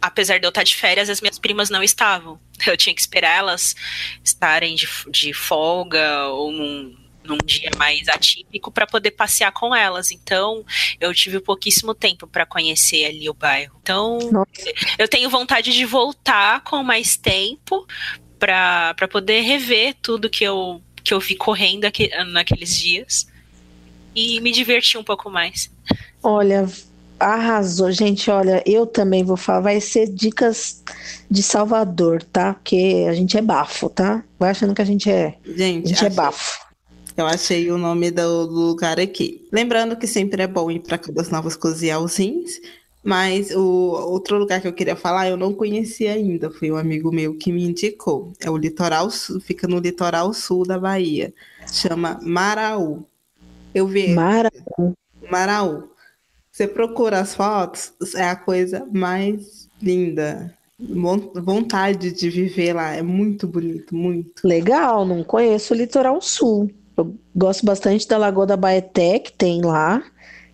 apesar de eu estar de férias, as minhas primas não estavam. Eu tinha que esperar elas estarem de, de folga ou num, num dia mais atípico para poder passear com elas. Então, eu tive pouquíssimo tempo para conhecer ali o bairro. Então, Nossa. eu tenho vontade de voltar com mais tempo para poder rever tudo que eu, que eu vi correndo aqui, naqueles dias e me divertir um pouco mais. Olha, arrasou. Gente, olha, eu também vou falar, vai ser dicas de Salvador, tá? Porque a gente é bafo, tá? Vai achando que a gente é, a Gente, gente é achei- bafo. Eu achei o nome do lugar aqui. Lembrando que sempre é bom ir para Caldas Novas cozinhar os rins, mas o outro lugar que eu queria falar eu não conhecia ainda. Foi um amigo meu que me indicou. É o litoral sul, fica no litoral sul da Bahia. Chama Maraú. Eu vi Mara, Maraú. Você procura as fotos, é a coisa mais linda. Vontade de viver lá, é muito bonito, muito. Legal, não conheço o litoral sul. Eu gosto bastante da Lagoa da Baeté, que tem lá.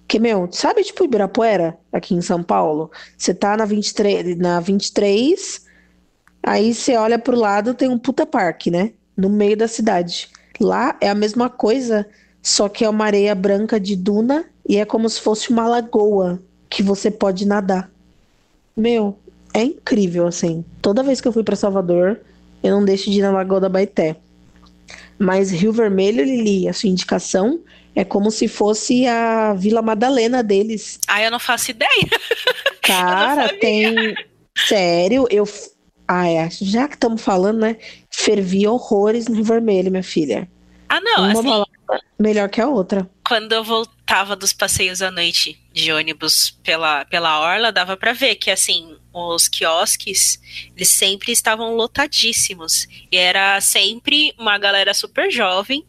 Que, meu, sabe tipo Ibirapuera, aqui em São Paulo? Você tá na 23, na 23, aí você olha pro lado, tem um puta parque, né? No meio da cidade. Lá é a mesma coisa, só que é uma areia branca de duna e é como se fosse uma lagoa que você pode nadar. Meu, é incrível, assim. Toda vez que eu fui para Salvador, eu não deixo de ir na Lagoa da Baité. Mas Rio Vermelho, Lili, a sua indicação é como se fosse a Vila Madalena deles. Ah, eu não faço ideia. Cara, tem. Sério, eu. Ah, é. Já que estamos falando, né? Fervi horrores no Rio Vermelho, minha filha. Ah, não. Uma assim, melhor que a outra. Quando eu voltava dos passeios à noite de ônibus pela, pela orla, dava para ver que, assim, os quiosques, eles sempre estavam lotadíssimos. E era sempre uma galera super jovem.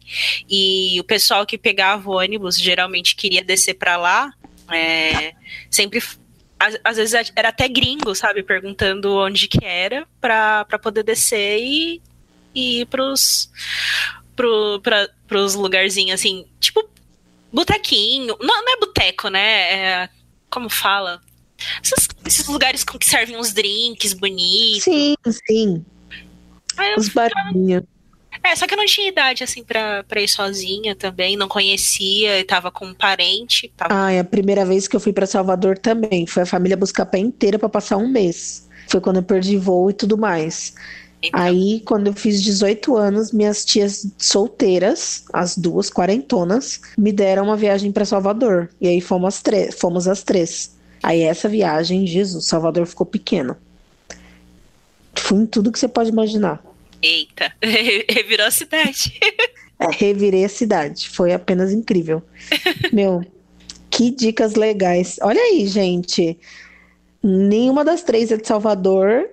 E o pessoal que pegava o ônibus geralmente queria descer para lá. É, sempre às, às, vezes era até gringo, sabe? Perguntando onde que era para poder descer e, e ir pros, pro, pra, pros lugarzinhos assim, tipo botequinho. Não, não é boteco, né? É, como fala? Esses, esses, lugares com que servem uns drinks bonitos. Sim, sim. Os barulhinhos. É, só que eu não tinha idade, assim, pra, pra ir sozinha também, não conhecia, e tava com um parente. Tava... Ah, é a primeira vez que eu fui para Salvador também. Foi a família buscar pé inteira para passar um mês. Foi quando eu perdi voo e tudo mais. Então... Aí, quando eu fiz 18 anos, minhas tias solteiras, as duas quarentonas, me deram uma viagem para Salvador. E aí fomos as, três, fomos as três. Aí essa viagem, Jesus, Salvador ficou pequeno. Fui em tudo que você pode imaginar. Eita, revirou a cidade. é, revirei a cidade. Foi apenas incrível. Meu, que dicas legais. Olha aí, gente. Nenhuma das três é de Salvador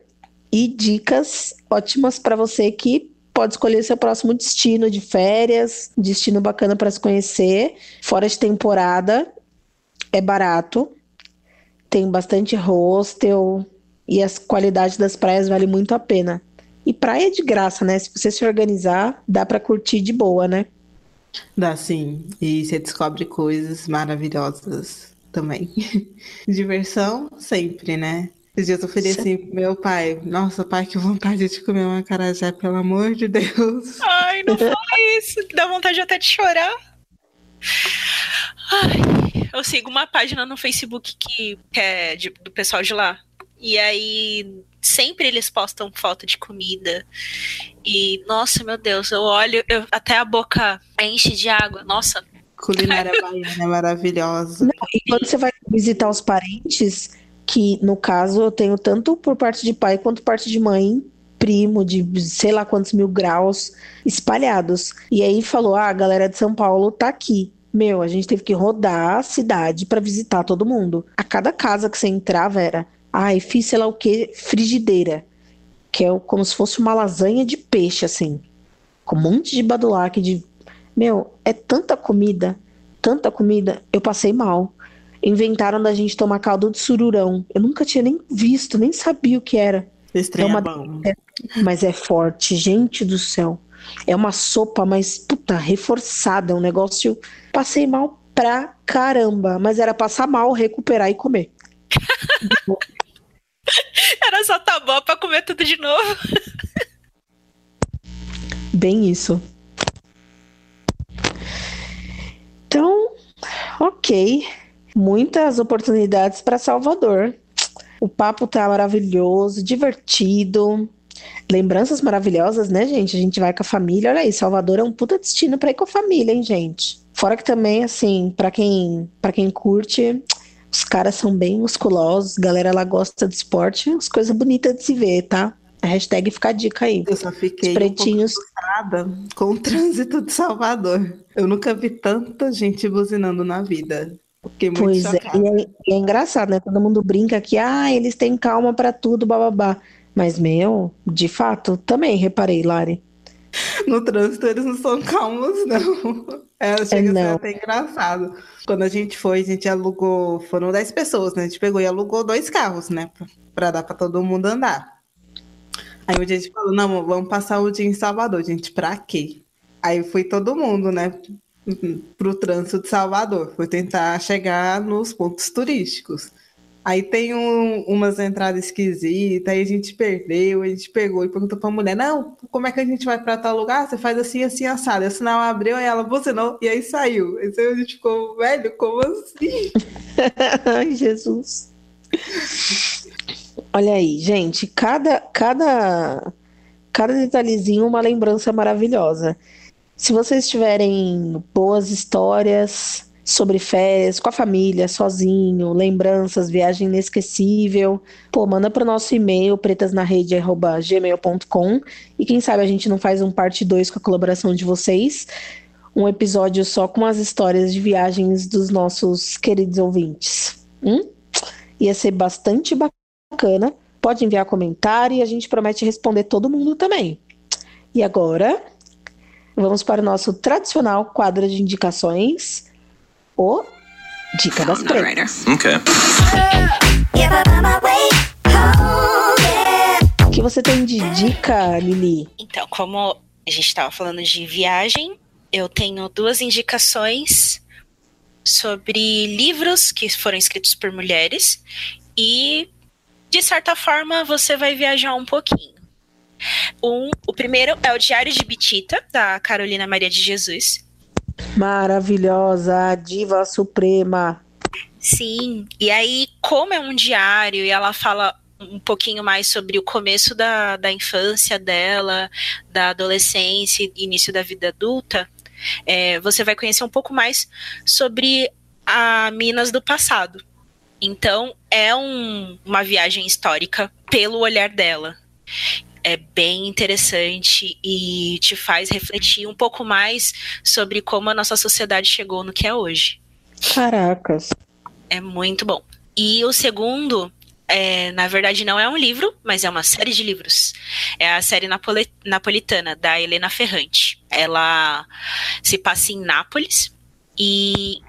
e dicas ótimas para você que pode escolher seu próximo destino de férias, destino bacana para se conhecer, fora de temporada, é barato, tem bastante hostel e as qualidades das praias vale muito a pena. E praia é de graça, né? Se você se organizar, dá para curtir de boa, né? Dá sim. E você descobre coisas maravilhosas também. Diversão sempre, né? Esses dias eu falei assim pro meu pai, nossa, pai, que vontade de comer uma carajé, pelo amor de Deus. Ai, não fala isso, dá vontade até de chorar. Ai, eu sigo uma página no Facebook que, que é de, do pessoal de lá. E aí sempre eles postam foto de comida. E, nossa, meu Deus, eu olho, eu, até a boca enche de água. Nossa. Culinária baiana é maravilhosa. Não, e quando você vai visitar os parentes, que no caso eu tenho tanto por parte de pai quanto parte de mãe, primo de sei lá quantos mil graus espalhados. E aí falou: ah, a galera de São Paulo tá aqui. Meu, a gente teve que rodar a cidade para visitar todo mundo. A cada casa que você entrava era, ai, fiz sei lá o que, frigideira. Que é como se fosse uma lasanha de peixe, assim. Com um monte de badulaque, de. Meu, é tanta comida, tanta comida, eu passei mal inventaram da gente tomar caldo de sururão. Eu nunca tinha nem visto, nem sabia o que era. Esse é uma... bom. É, mas é forte, gente do céu. É uma sopa, mas puta, reforçada, um negócio. Passei mal pra caramba, mas era passar mal, recuperar e comer. era só tá bom pra comer tudo de novo. Bem isso. Então, ok muitas oportunidades para Salvador. O papo tá maravilhoso, divertido. Lembranças maravilhosas, né, gente? A gente vai com a família. Olha aí, Salvador é um puta destino para ir com a família, hein, gente? Fora que também, assim, para quem, pra quem curte, os caras são bem musculosos, galera lá gosta de esporte, as coisas bonitas de se ver, tá? A hashtag fica a dica aí. Eu só fiquei Os pretinhos. Um com o trânsito de Salvador. Eu nunca vi tanta gente buzinando na vida. Fiquei muito pois é, e é, é, engraçado, né? Todo mundo brinca que ah, eles têm calma para tudo, bababá. Mas, meu, de fato, também reparei, Lari. no trânsito eles não são calmos, não. É, chega é, a ser até engraçado. Quando a gente foi, a gente alugou, foram 10 pessoas, né? A gente pegou e alugou dois carros, né? Pra, dar pra todo mundo andar. Aí a gente falou, não, vamos passar o dia em Salvador, gente, pra quê? Aí foi todo mundo, né? Pro trânsito de Salvador. Foi tentar chegar nos pontos turísticos. Aí tem um, umas entradas esquisitas, aí a gente perdeu, a gente pegou e perguntou pra mulher, não, como é que a gente vai pra tal lugar? Você faz assim, assim, assado. O sinal abriu, aí ela buzinou, e aí saiu. Aí a gente ficou, velho, como assim? Ai, Jesus. Olha aí, gente, cada, cada, cada detalhezinho uma lembrança maravilhosa. Se vocês tiverem boas histórias, sobre férias, com a família, sozinho, lembranças, viagem inesquecível, pô, manda pro nosso e-mail pretasnarede@gmail.com e quem sabe a gente não faz um parte 2 com a colaboração de vocês, um episódio só com as histórias de viagens dos nossos queridos ouvintes. Hum? Ia ser bastante bacana. Pode enviar comentário e a gente promete responder todo mundo também. E agora, vamos para o nosso tradicional quadro de indicações o Dica das Pretas. Ok. O que você tem de dica, Lili? Então, como a gente estava falando de viagem, eu tenho duas indicações sobre livros que foram escritos por mulheres e, de certa forma, você vai viajar um pouquinho. Um, o primeiro é o Diário de Bitita, da Carolina Maria de Jesus. Maravilhosa, diva suprema. Sim, e aí, como é um diário e ela fala um pouquinho mais sobre o começo da, da infância dela, da adolescência e início da vida adulta, é, você vai conhecer um pouco mais sobre a Minas do passado. Então, é um, uma viagem histórica pelo olhar dela é bem interessante e te faz refletir um pouco mais sobre como a nossa sociedade chegou no que é hoje. Caracas. É muito bom. E o segundo, é, na verdade, não é um livro, mas é uma série de livros. É a série napolitana, da Helena Ferrante. Ela se passa em Nápoles e.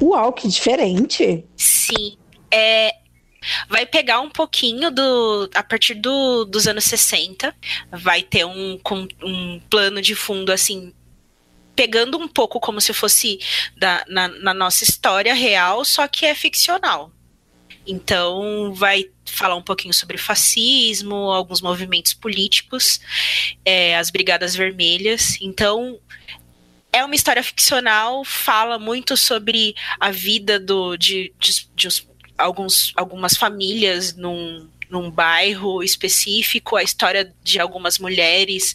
Uau, que diferente! Sim. É, Vai pegar um pouquinho do. A partir do, dos anos 60, vai ter um, um plano de fundo assim. Pegando um pouco como se fosse da, na, na nossa história real, só que é ficcional. Então, vai falar um pouquinho sobre fascismo, alguns movimentos políticos, é, as Brigadas Vermelhas. Então, é uma história ficcional, fala muito sobre a vida do, de, de, de, alguns, algumas famílias num, num bairro específico, a história de algumas mulheres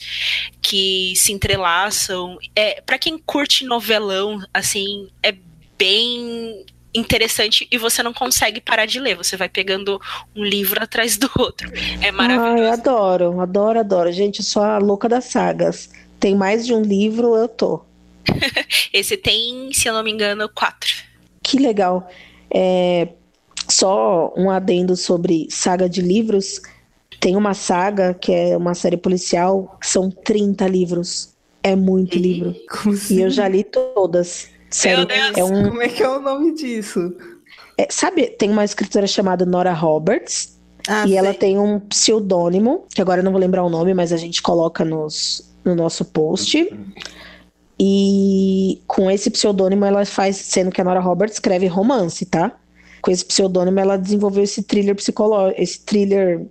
que se entrelaçam. É, para quem curte novelão, assim, é bem interessante e você não consegue parar de ler. Você vai pegando um livro atrás do outro. É maravilhoso. Ai, adoro, adoro, adoro. Gente, eu sou a louca das sagas. Tem mais de um livro, eu tô. Esse tem, se eu não me engano, quatro. Que legal. É, só um adendo sobre saga de livros. Tem uma saga que é uma série policial, que são 30 livros. É muito livro. Assim? E eu já li todas. Sério, é um... Como é que é o nome disso? É, sabe, tem uma escritora chamada Nora Roberts. Ah, e sei. ela tem um pseudônimo, que agora eu não vou lembrar o nome, mas a gente coloca nos, no nosso post. E com esse pseudônimo ela faz, sendo que a Nora Roberts escreve romance, tá? Com esse pseudônimo, ela desenvolveu esse thriller psicológico, esse thriller.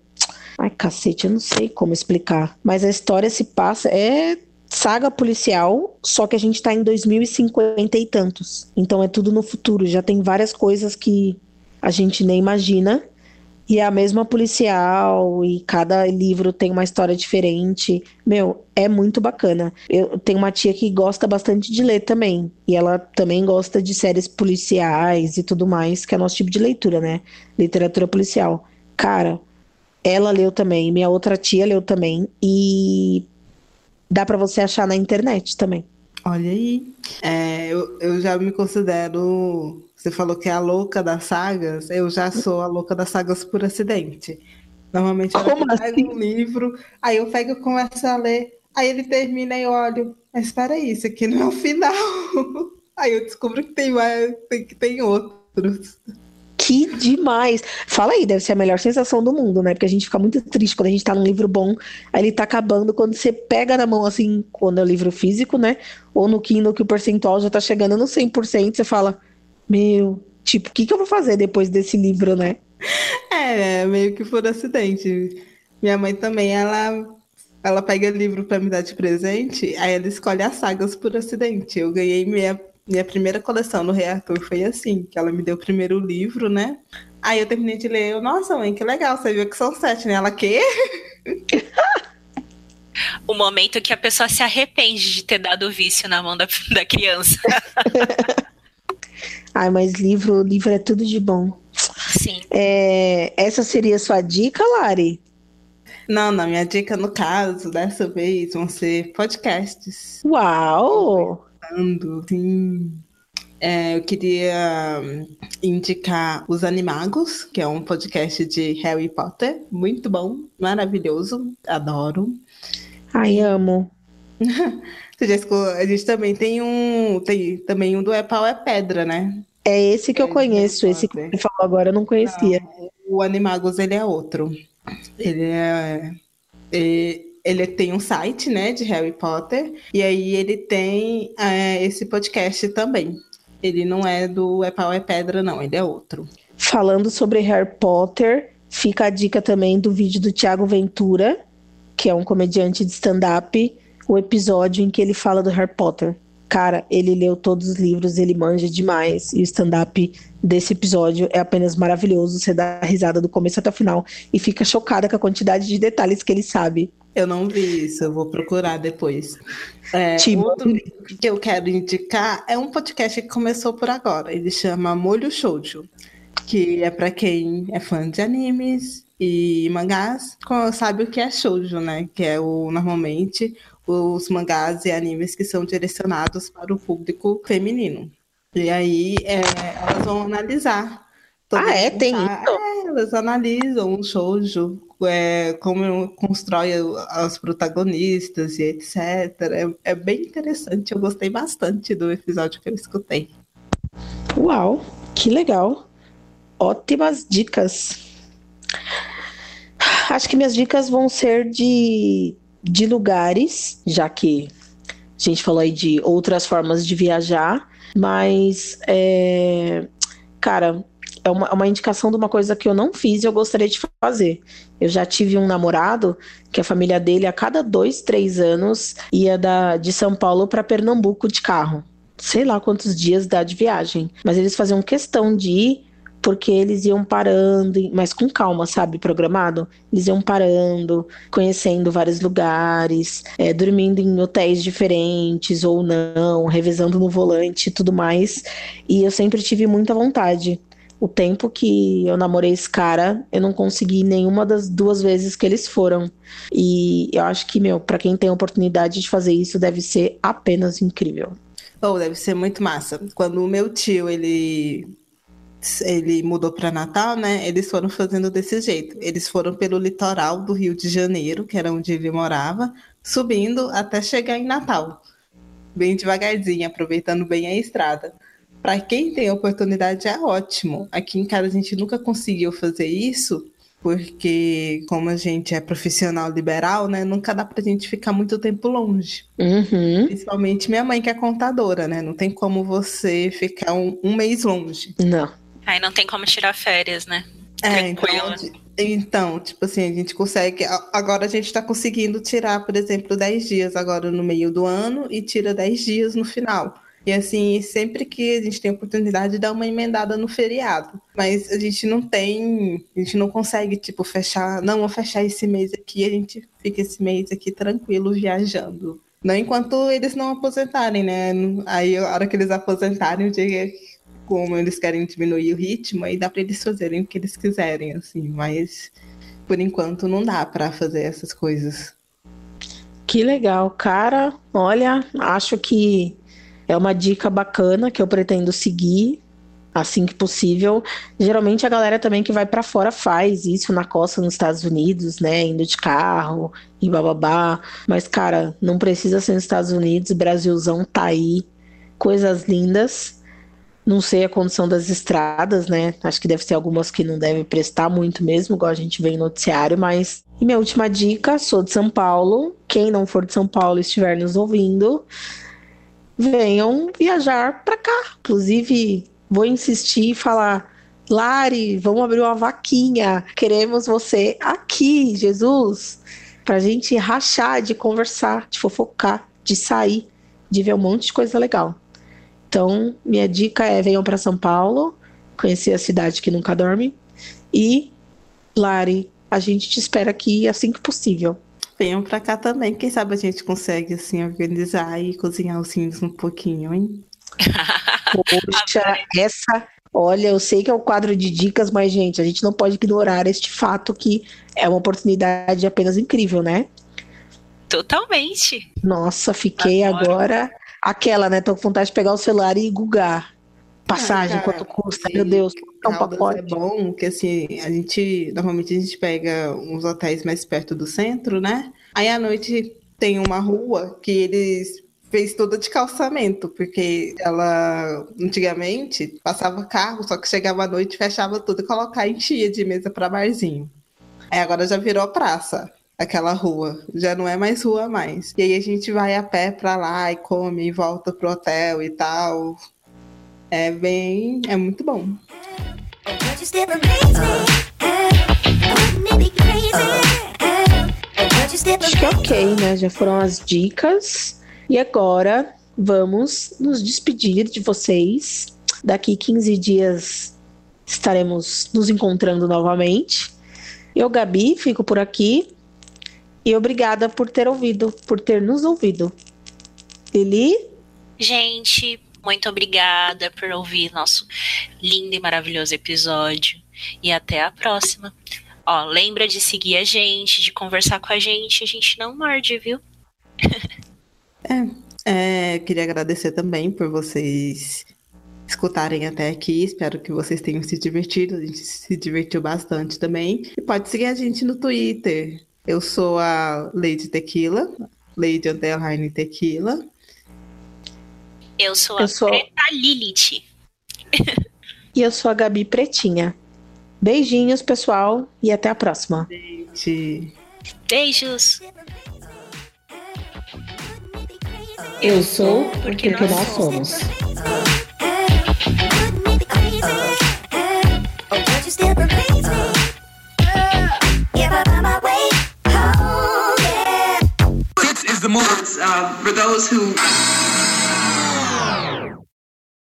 Ai, cacete, eu não sei como explicar. Mas a história se passa. É saga policial, só que a gente tá em 2050 e tantos. Então é tudo no futuro. Já tem várias coisas que a gente nem imagina. E é a mesma policial, e cada livro tem uma história diferente. Meu, é muito bacana. Eu tenho uma tia que gosta bastante de ler também. E ela também gosta de séries policiais e tudo mais, que é nosso tipo de leitura, né? Literatura policial. Cara, ela leu também, minha outra tia leu também. E dá para você achar na internet também. Olha aí. É, eu, eu já me considero você falou que é a louca das sagas, eu já sou a louca das sagas por acidente. Normalmente eu pego assim? um livro, aí eu pego e começo a ler. Aí ele termina e eu olho, mas espera aí, isso aqui não é o final. Aí eu descubro que tem mais, que tem outros. Que demais! Fala aí, deve ser a melhor sensação do mundo, né? Porque a gente fica muito triste quando a gente tá num livro bom, aí ele tá acabando, quando você pega na mão, assim, quando é o livro físico, né? Ou no Kindle, que o percentual já tá chegando no 100%, você fala, meu, tipo, o que, que eu vou fazer depois desse livro, né? É, meio que por acidente. Minha mãe também, ela, ela pega livro para me dar de presente, aí ela escolhe as sagas por acidente. Eu ganhei minha minha primeira coleção no Reator foi assim, que ela me deu o primeiro livro, né? Aí eu terminei de ler, eu, nossa mãe, que legal, você viu que são sete, né? Ela, quê? o momento que a pessoa se arrepende de ter dado o vício na mão da, da criança. Ai, mas livro, livro é tudo de bom. Sim. É, essa seria a sua dica, Lari? Não, não, minha dica, no caso, dessa vez, vão ser podcasts. Uau! Sim. É, eu queria indicar Os Animagos, que é um podcast de Harry Potter. Muito bom, maravilhoso, adoro. Ai, amo. a gente também tem um. Tem também um do É Pau é Pedra, né? É esse que eu conheço, esse que você falou agora eu não conhecia. Não, o Animagos ele é outro. Ele é, é ele tem um site, né, de Harry Potter, e aí ele tem é, esse podcast também. Ele não é do É Pau é Pedra, não, ele é outro. Falando sobre Harry Potter, fica a dica também do vídeo do Tiago Ventura, que é um comediante de stand-up, o episódio em que ele fala do Harry Potter. Cara, ele leu todos os livros, ele manja demais. E o stand-up desse episódio é apenas maravilhoso. Você dá risada do começo até o final e fica chocada com a quantidade de detalhes que ele sabe. Eu não vi isso, eu vou procurar depois. É, outro que eu quero indicar é um podcast que começou por agora. Ele chama Molho Shoujo, que é para quem é fã de animes e mangás, sabe o que é shoujo, né? Que é o normalmente os mangás e animes que são direcionados para o público feminino. E aí é, elas vão analisar. Ah, é? Tem isso? É, elas analisam o shoujo é, como constrói as protagonistas e etc. É, é bem interessante, eu gostei bastante do episódio que eu escutei. Uau, que legal! Ótimas dicas. Acho que minhas dicas vão ser de, de lugares, já que a gente falou aí de outras formas de viajar, mas, é, cara, é uma, uma indicação de uma coisa que eu não fiz e eu gostaria de fazer. Eu já tive um namorado que a família dele, a cada dois, três anos, ia da, de São Paulo para Pernambuco de carro. Sei lá quantos dias dá de viagem. Mas eles faziam questão de ir porque eles iam parando, mas com calma, sabe? Programado. Eles iam parando, conhecendo vários lugares, é, dormindo em hotéis diferentes ou não, revezando no volante e tudo mais. E eu sempre tive muita vontade o tempo que eu namorei esse cara, eu não consegui nenhuma das duas vezes que eles foram. E eu acho que, meu, para quem tem a oportunidade de fazer isso, deve ser apenas incrível. Oh, deve ser muito massa. Quando o meu tio, ele ele mudou para Natal, né? Eles foram fazendo desse jeito. Eles foram pelo litoral do Rio de Janeiro, que era onde ele morava, subindo até chegar em Natal. Bem devagarzinho, aproveitando bem a estrada para quem tem oportunidade é ótimo. Aqui em casa a gente nunca conseguiu fazer isso, porque como a gente é profissional liberal, né, nunca dá pra gente ficar muito tempo longe. Uhum. Principalmente minha mãe que é contadora, né? Não tem como você ficar um, um mês longe. Não. Aí não tem como tirar férias, né? É, então, então, tipo assim, a gente consegue. Agora a gente está conseguindo tirar, por exemplo, 10 dias agora no meio do ano e tira 10 dias no final. E assim, sempre que a gente tem oportunidade, dá uma emendada no feriado. Mas a gente não tem, a gente não consegue, tipo, fechar, não, vou fechar esse mês aqui, a gente fica esse mês aqui tranquilo viajando. Não enquanto eles não aposentarem, né? Aí a hora que eles aposentarem, o dia como eles querem diminuir o ritmo, aí dá para eles fazerem o que eles quiserem, assim, mas por enquanto não dá para fazer essas coisas. Que legal, cara. Olha, acho que é uma dica bacana que eu pretendo seguir. assim que possível. Geralmente a galera também que vai para fora faz isso na costa nos Estados Unidos, né, indo de carro e bababá. Mas cara, não precisa ser nos Estados Unidos, Brasilzão tá aí, coisas lindas. Não sei a condição das estradas, né? Acho que deve ser algumas que não devem prestar muito mesmo, igual a gente vê em noticiário, mas. E minha última dica, sou de São Paulo. Quem não for de São Paulo e estiver nos ouvindo, venham viajar para cá. Inclusive, vou insistir e falar: Lari, vamos abrir uma vaquinha. Queremos você aqui, Jesus, para a gente rachar, de conversar, de fofocar, de sair, de ver um monte de coisa legal. Então, minha dica é: venham para São Paulo, conhecer a cidade que nunca dorme. E, Lari, a gente te espera aqui assim que possível. Venham pra cá também. Quem sabe a gente consegue, assim, organizar e cozinhar os sims um pouquinho, hein? Poxa, essa. Olha, eu sei que é um quadro de dicas, mas, gente, a gente não pode ignorar este fato que é uma oportunidade apenas incrível, né? Totalmente. Nossa, fiquei agora, agora aquela, né? Tô com vontade de pegar o celular e googar passagem, ah, quanto custa, meu Deus, é um pacote. É bom que assim, a gente normalmente a gente pega uns hotéis mais perto do centro, né? Aí à noite tem uma rua que eles fez toda de calçamento, porque ela antigamente passava carro, só que chegava à noite, fechava tudo e colocava enchia de mesa para barzinho. Aí agora já virou praça aquela rua, já não é mais rua mais. E aí a gente vai a pé para lá e come e volta pro hotel e tal. É bem. É muito bom. Acho que é ok, né? Já foram as dicas. E agora vamos nos despedir de vocês. Daqui 15 dias estaremos nos encontrando novamente. Eu, Gabi, fico por aqui. E obrigada por ter ouvido, por ter nos ouvido. Lili? Gente, muito obrigada por ouvir nosso lindo e maravilhoso episódio. E até a próxima. Ó, lembra de seguir a gente, de conversar com a gente. A gente não morde, viu? é, é, queria agradecer também por vocês escutarem até aqui. Espero que vocês tenham se divertido. A gente se divertiu bastante também. E pode seguir a gente no Twitter. Eu sou a Lady Tequila, Lady Underline Tequila. Eu sou eu a sou... Preta Lilith. e eu sou a Gabi Pretinha. Beijinhos, pessoal, e até a próxima. Beijos. Eu sou porque, porque nós, nós somos. This is the moment uh, for those who.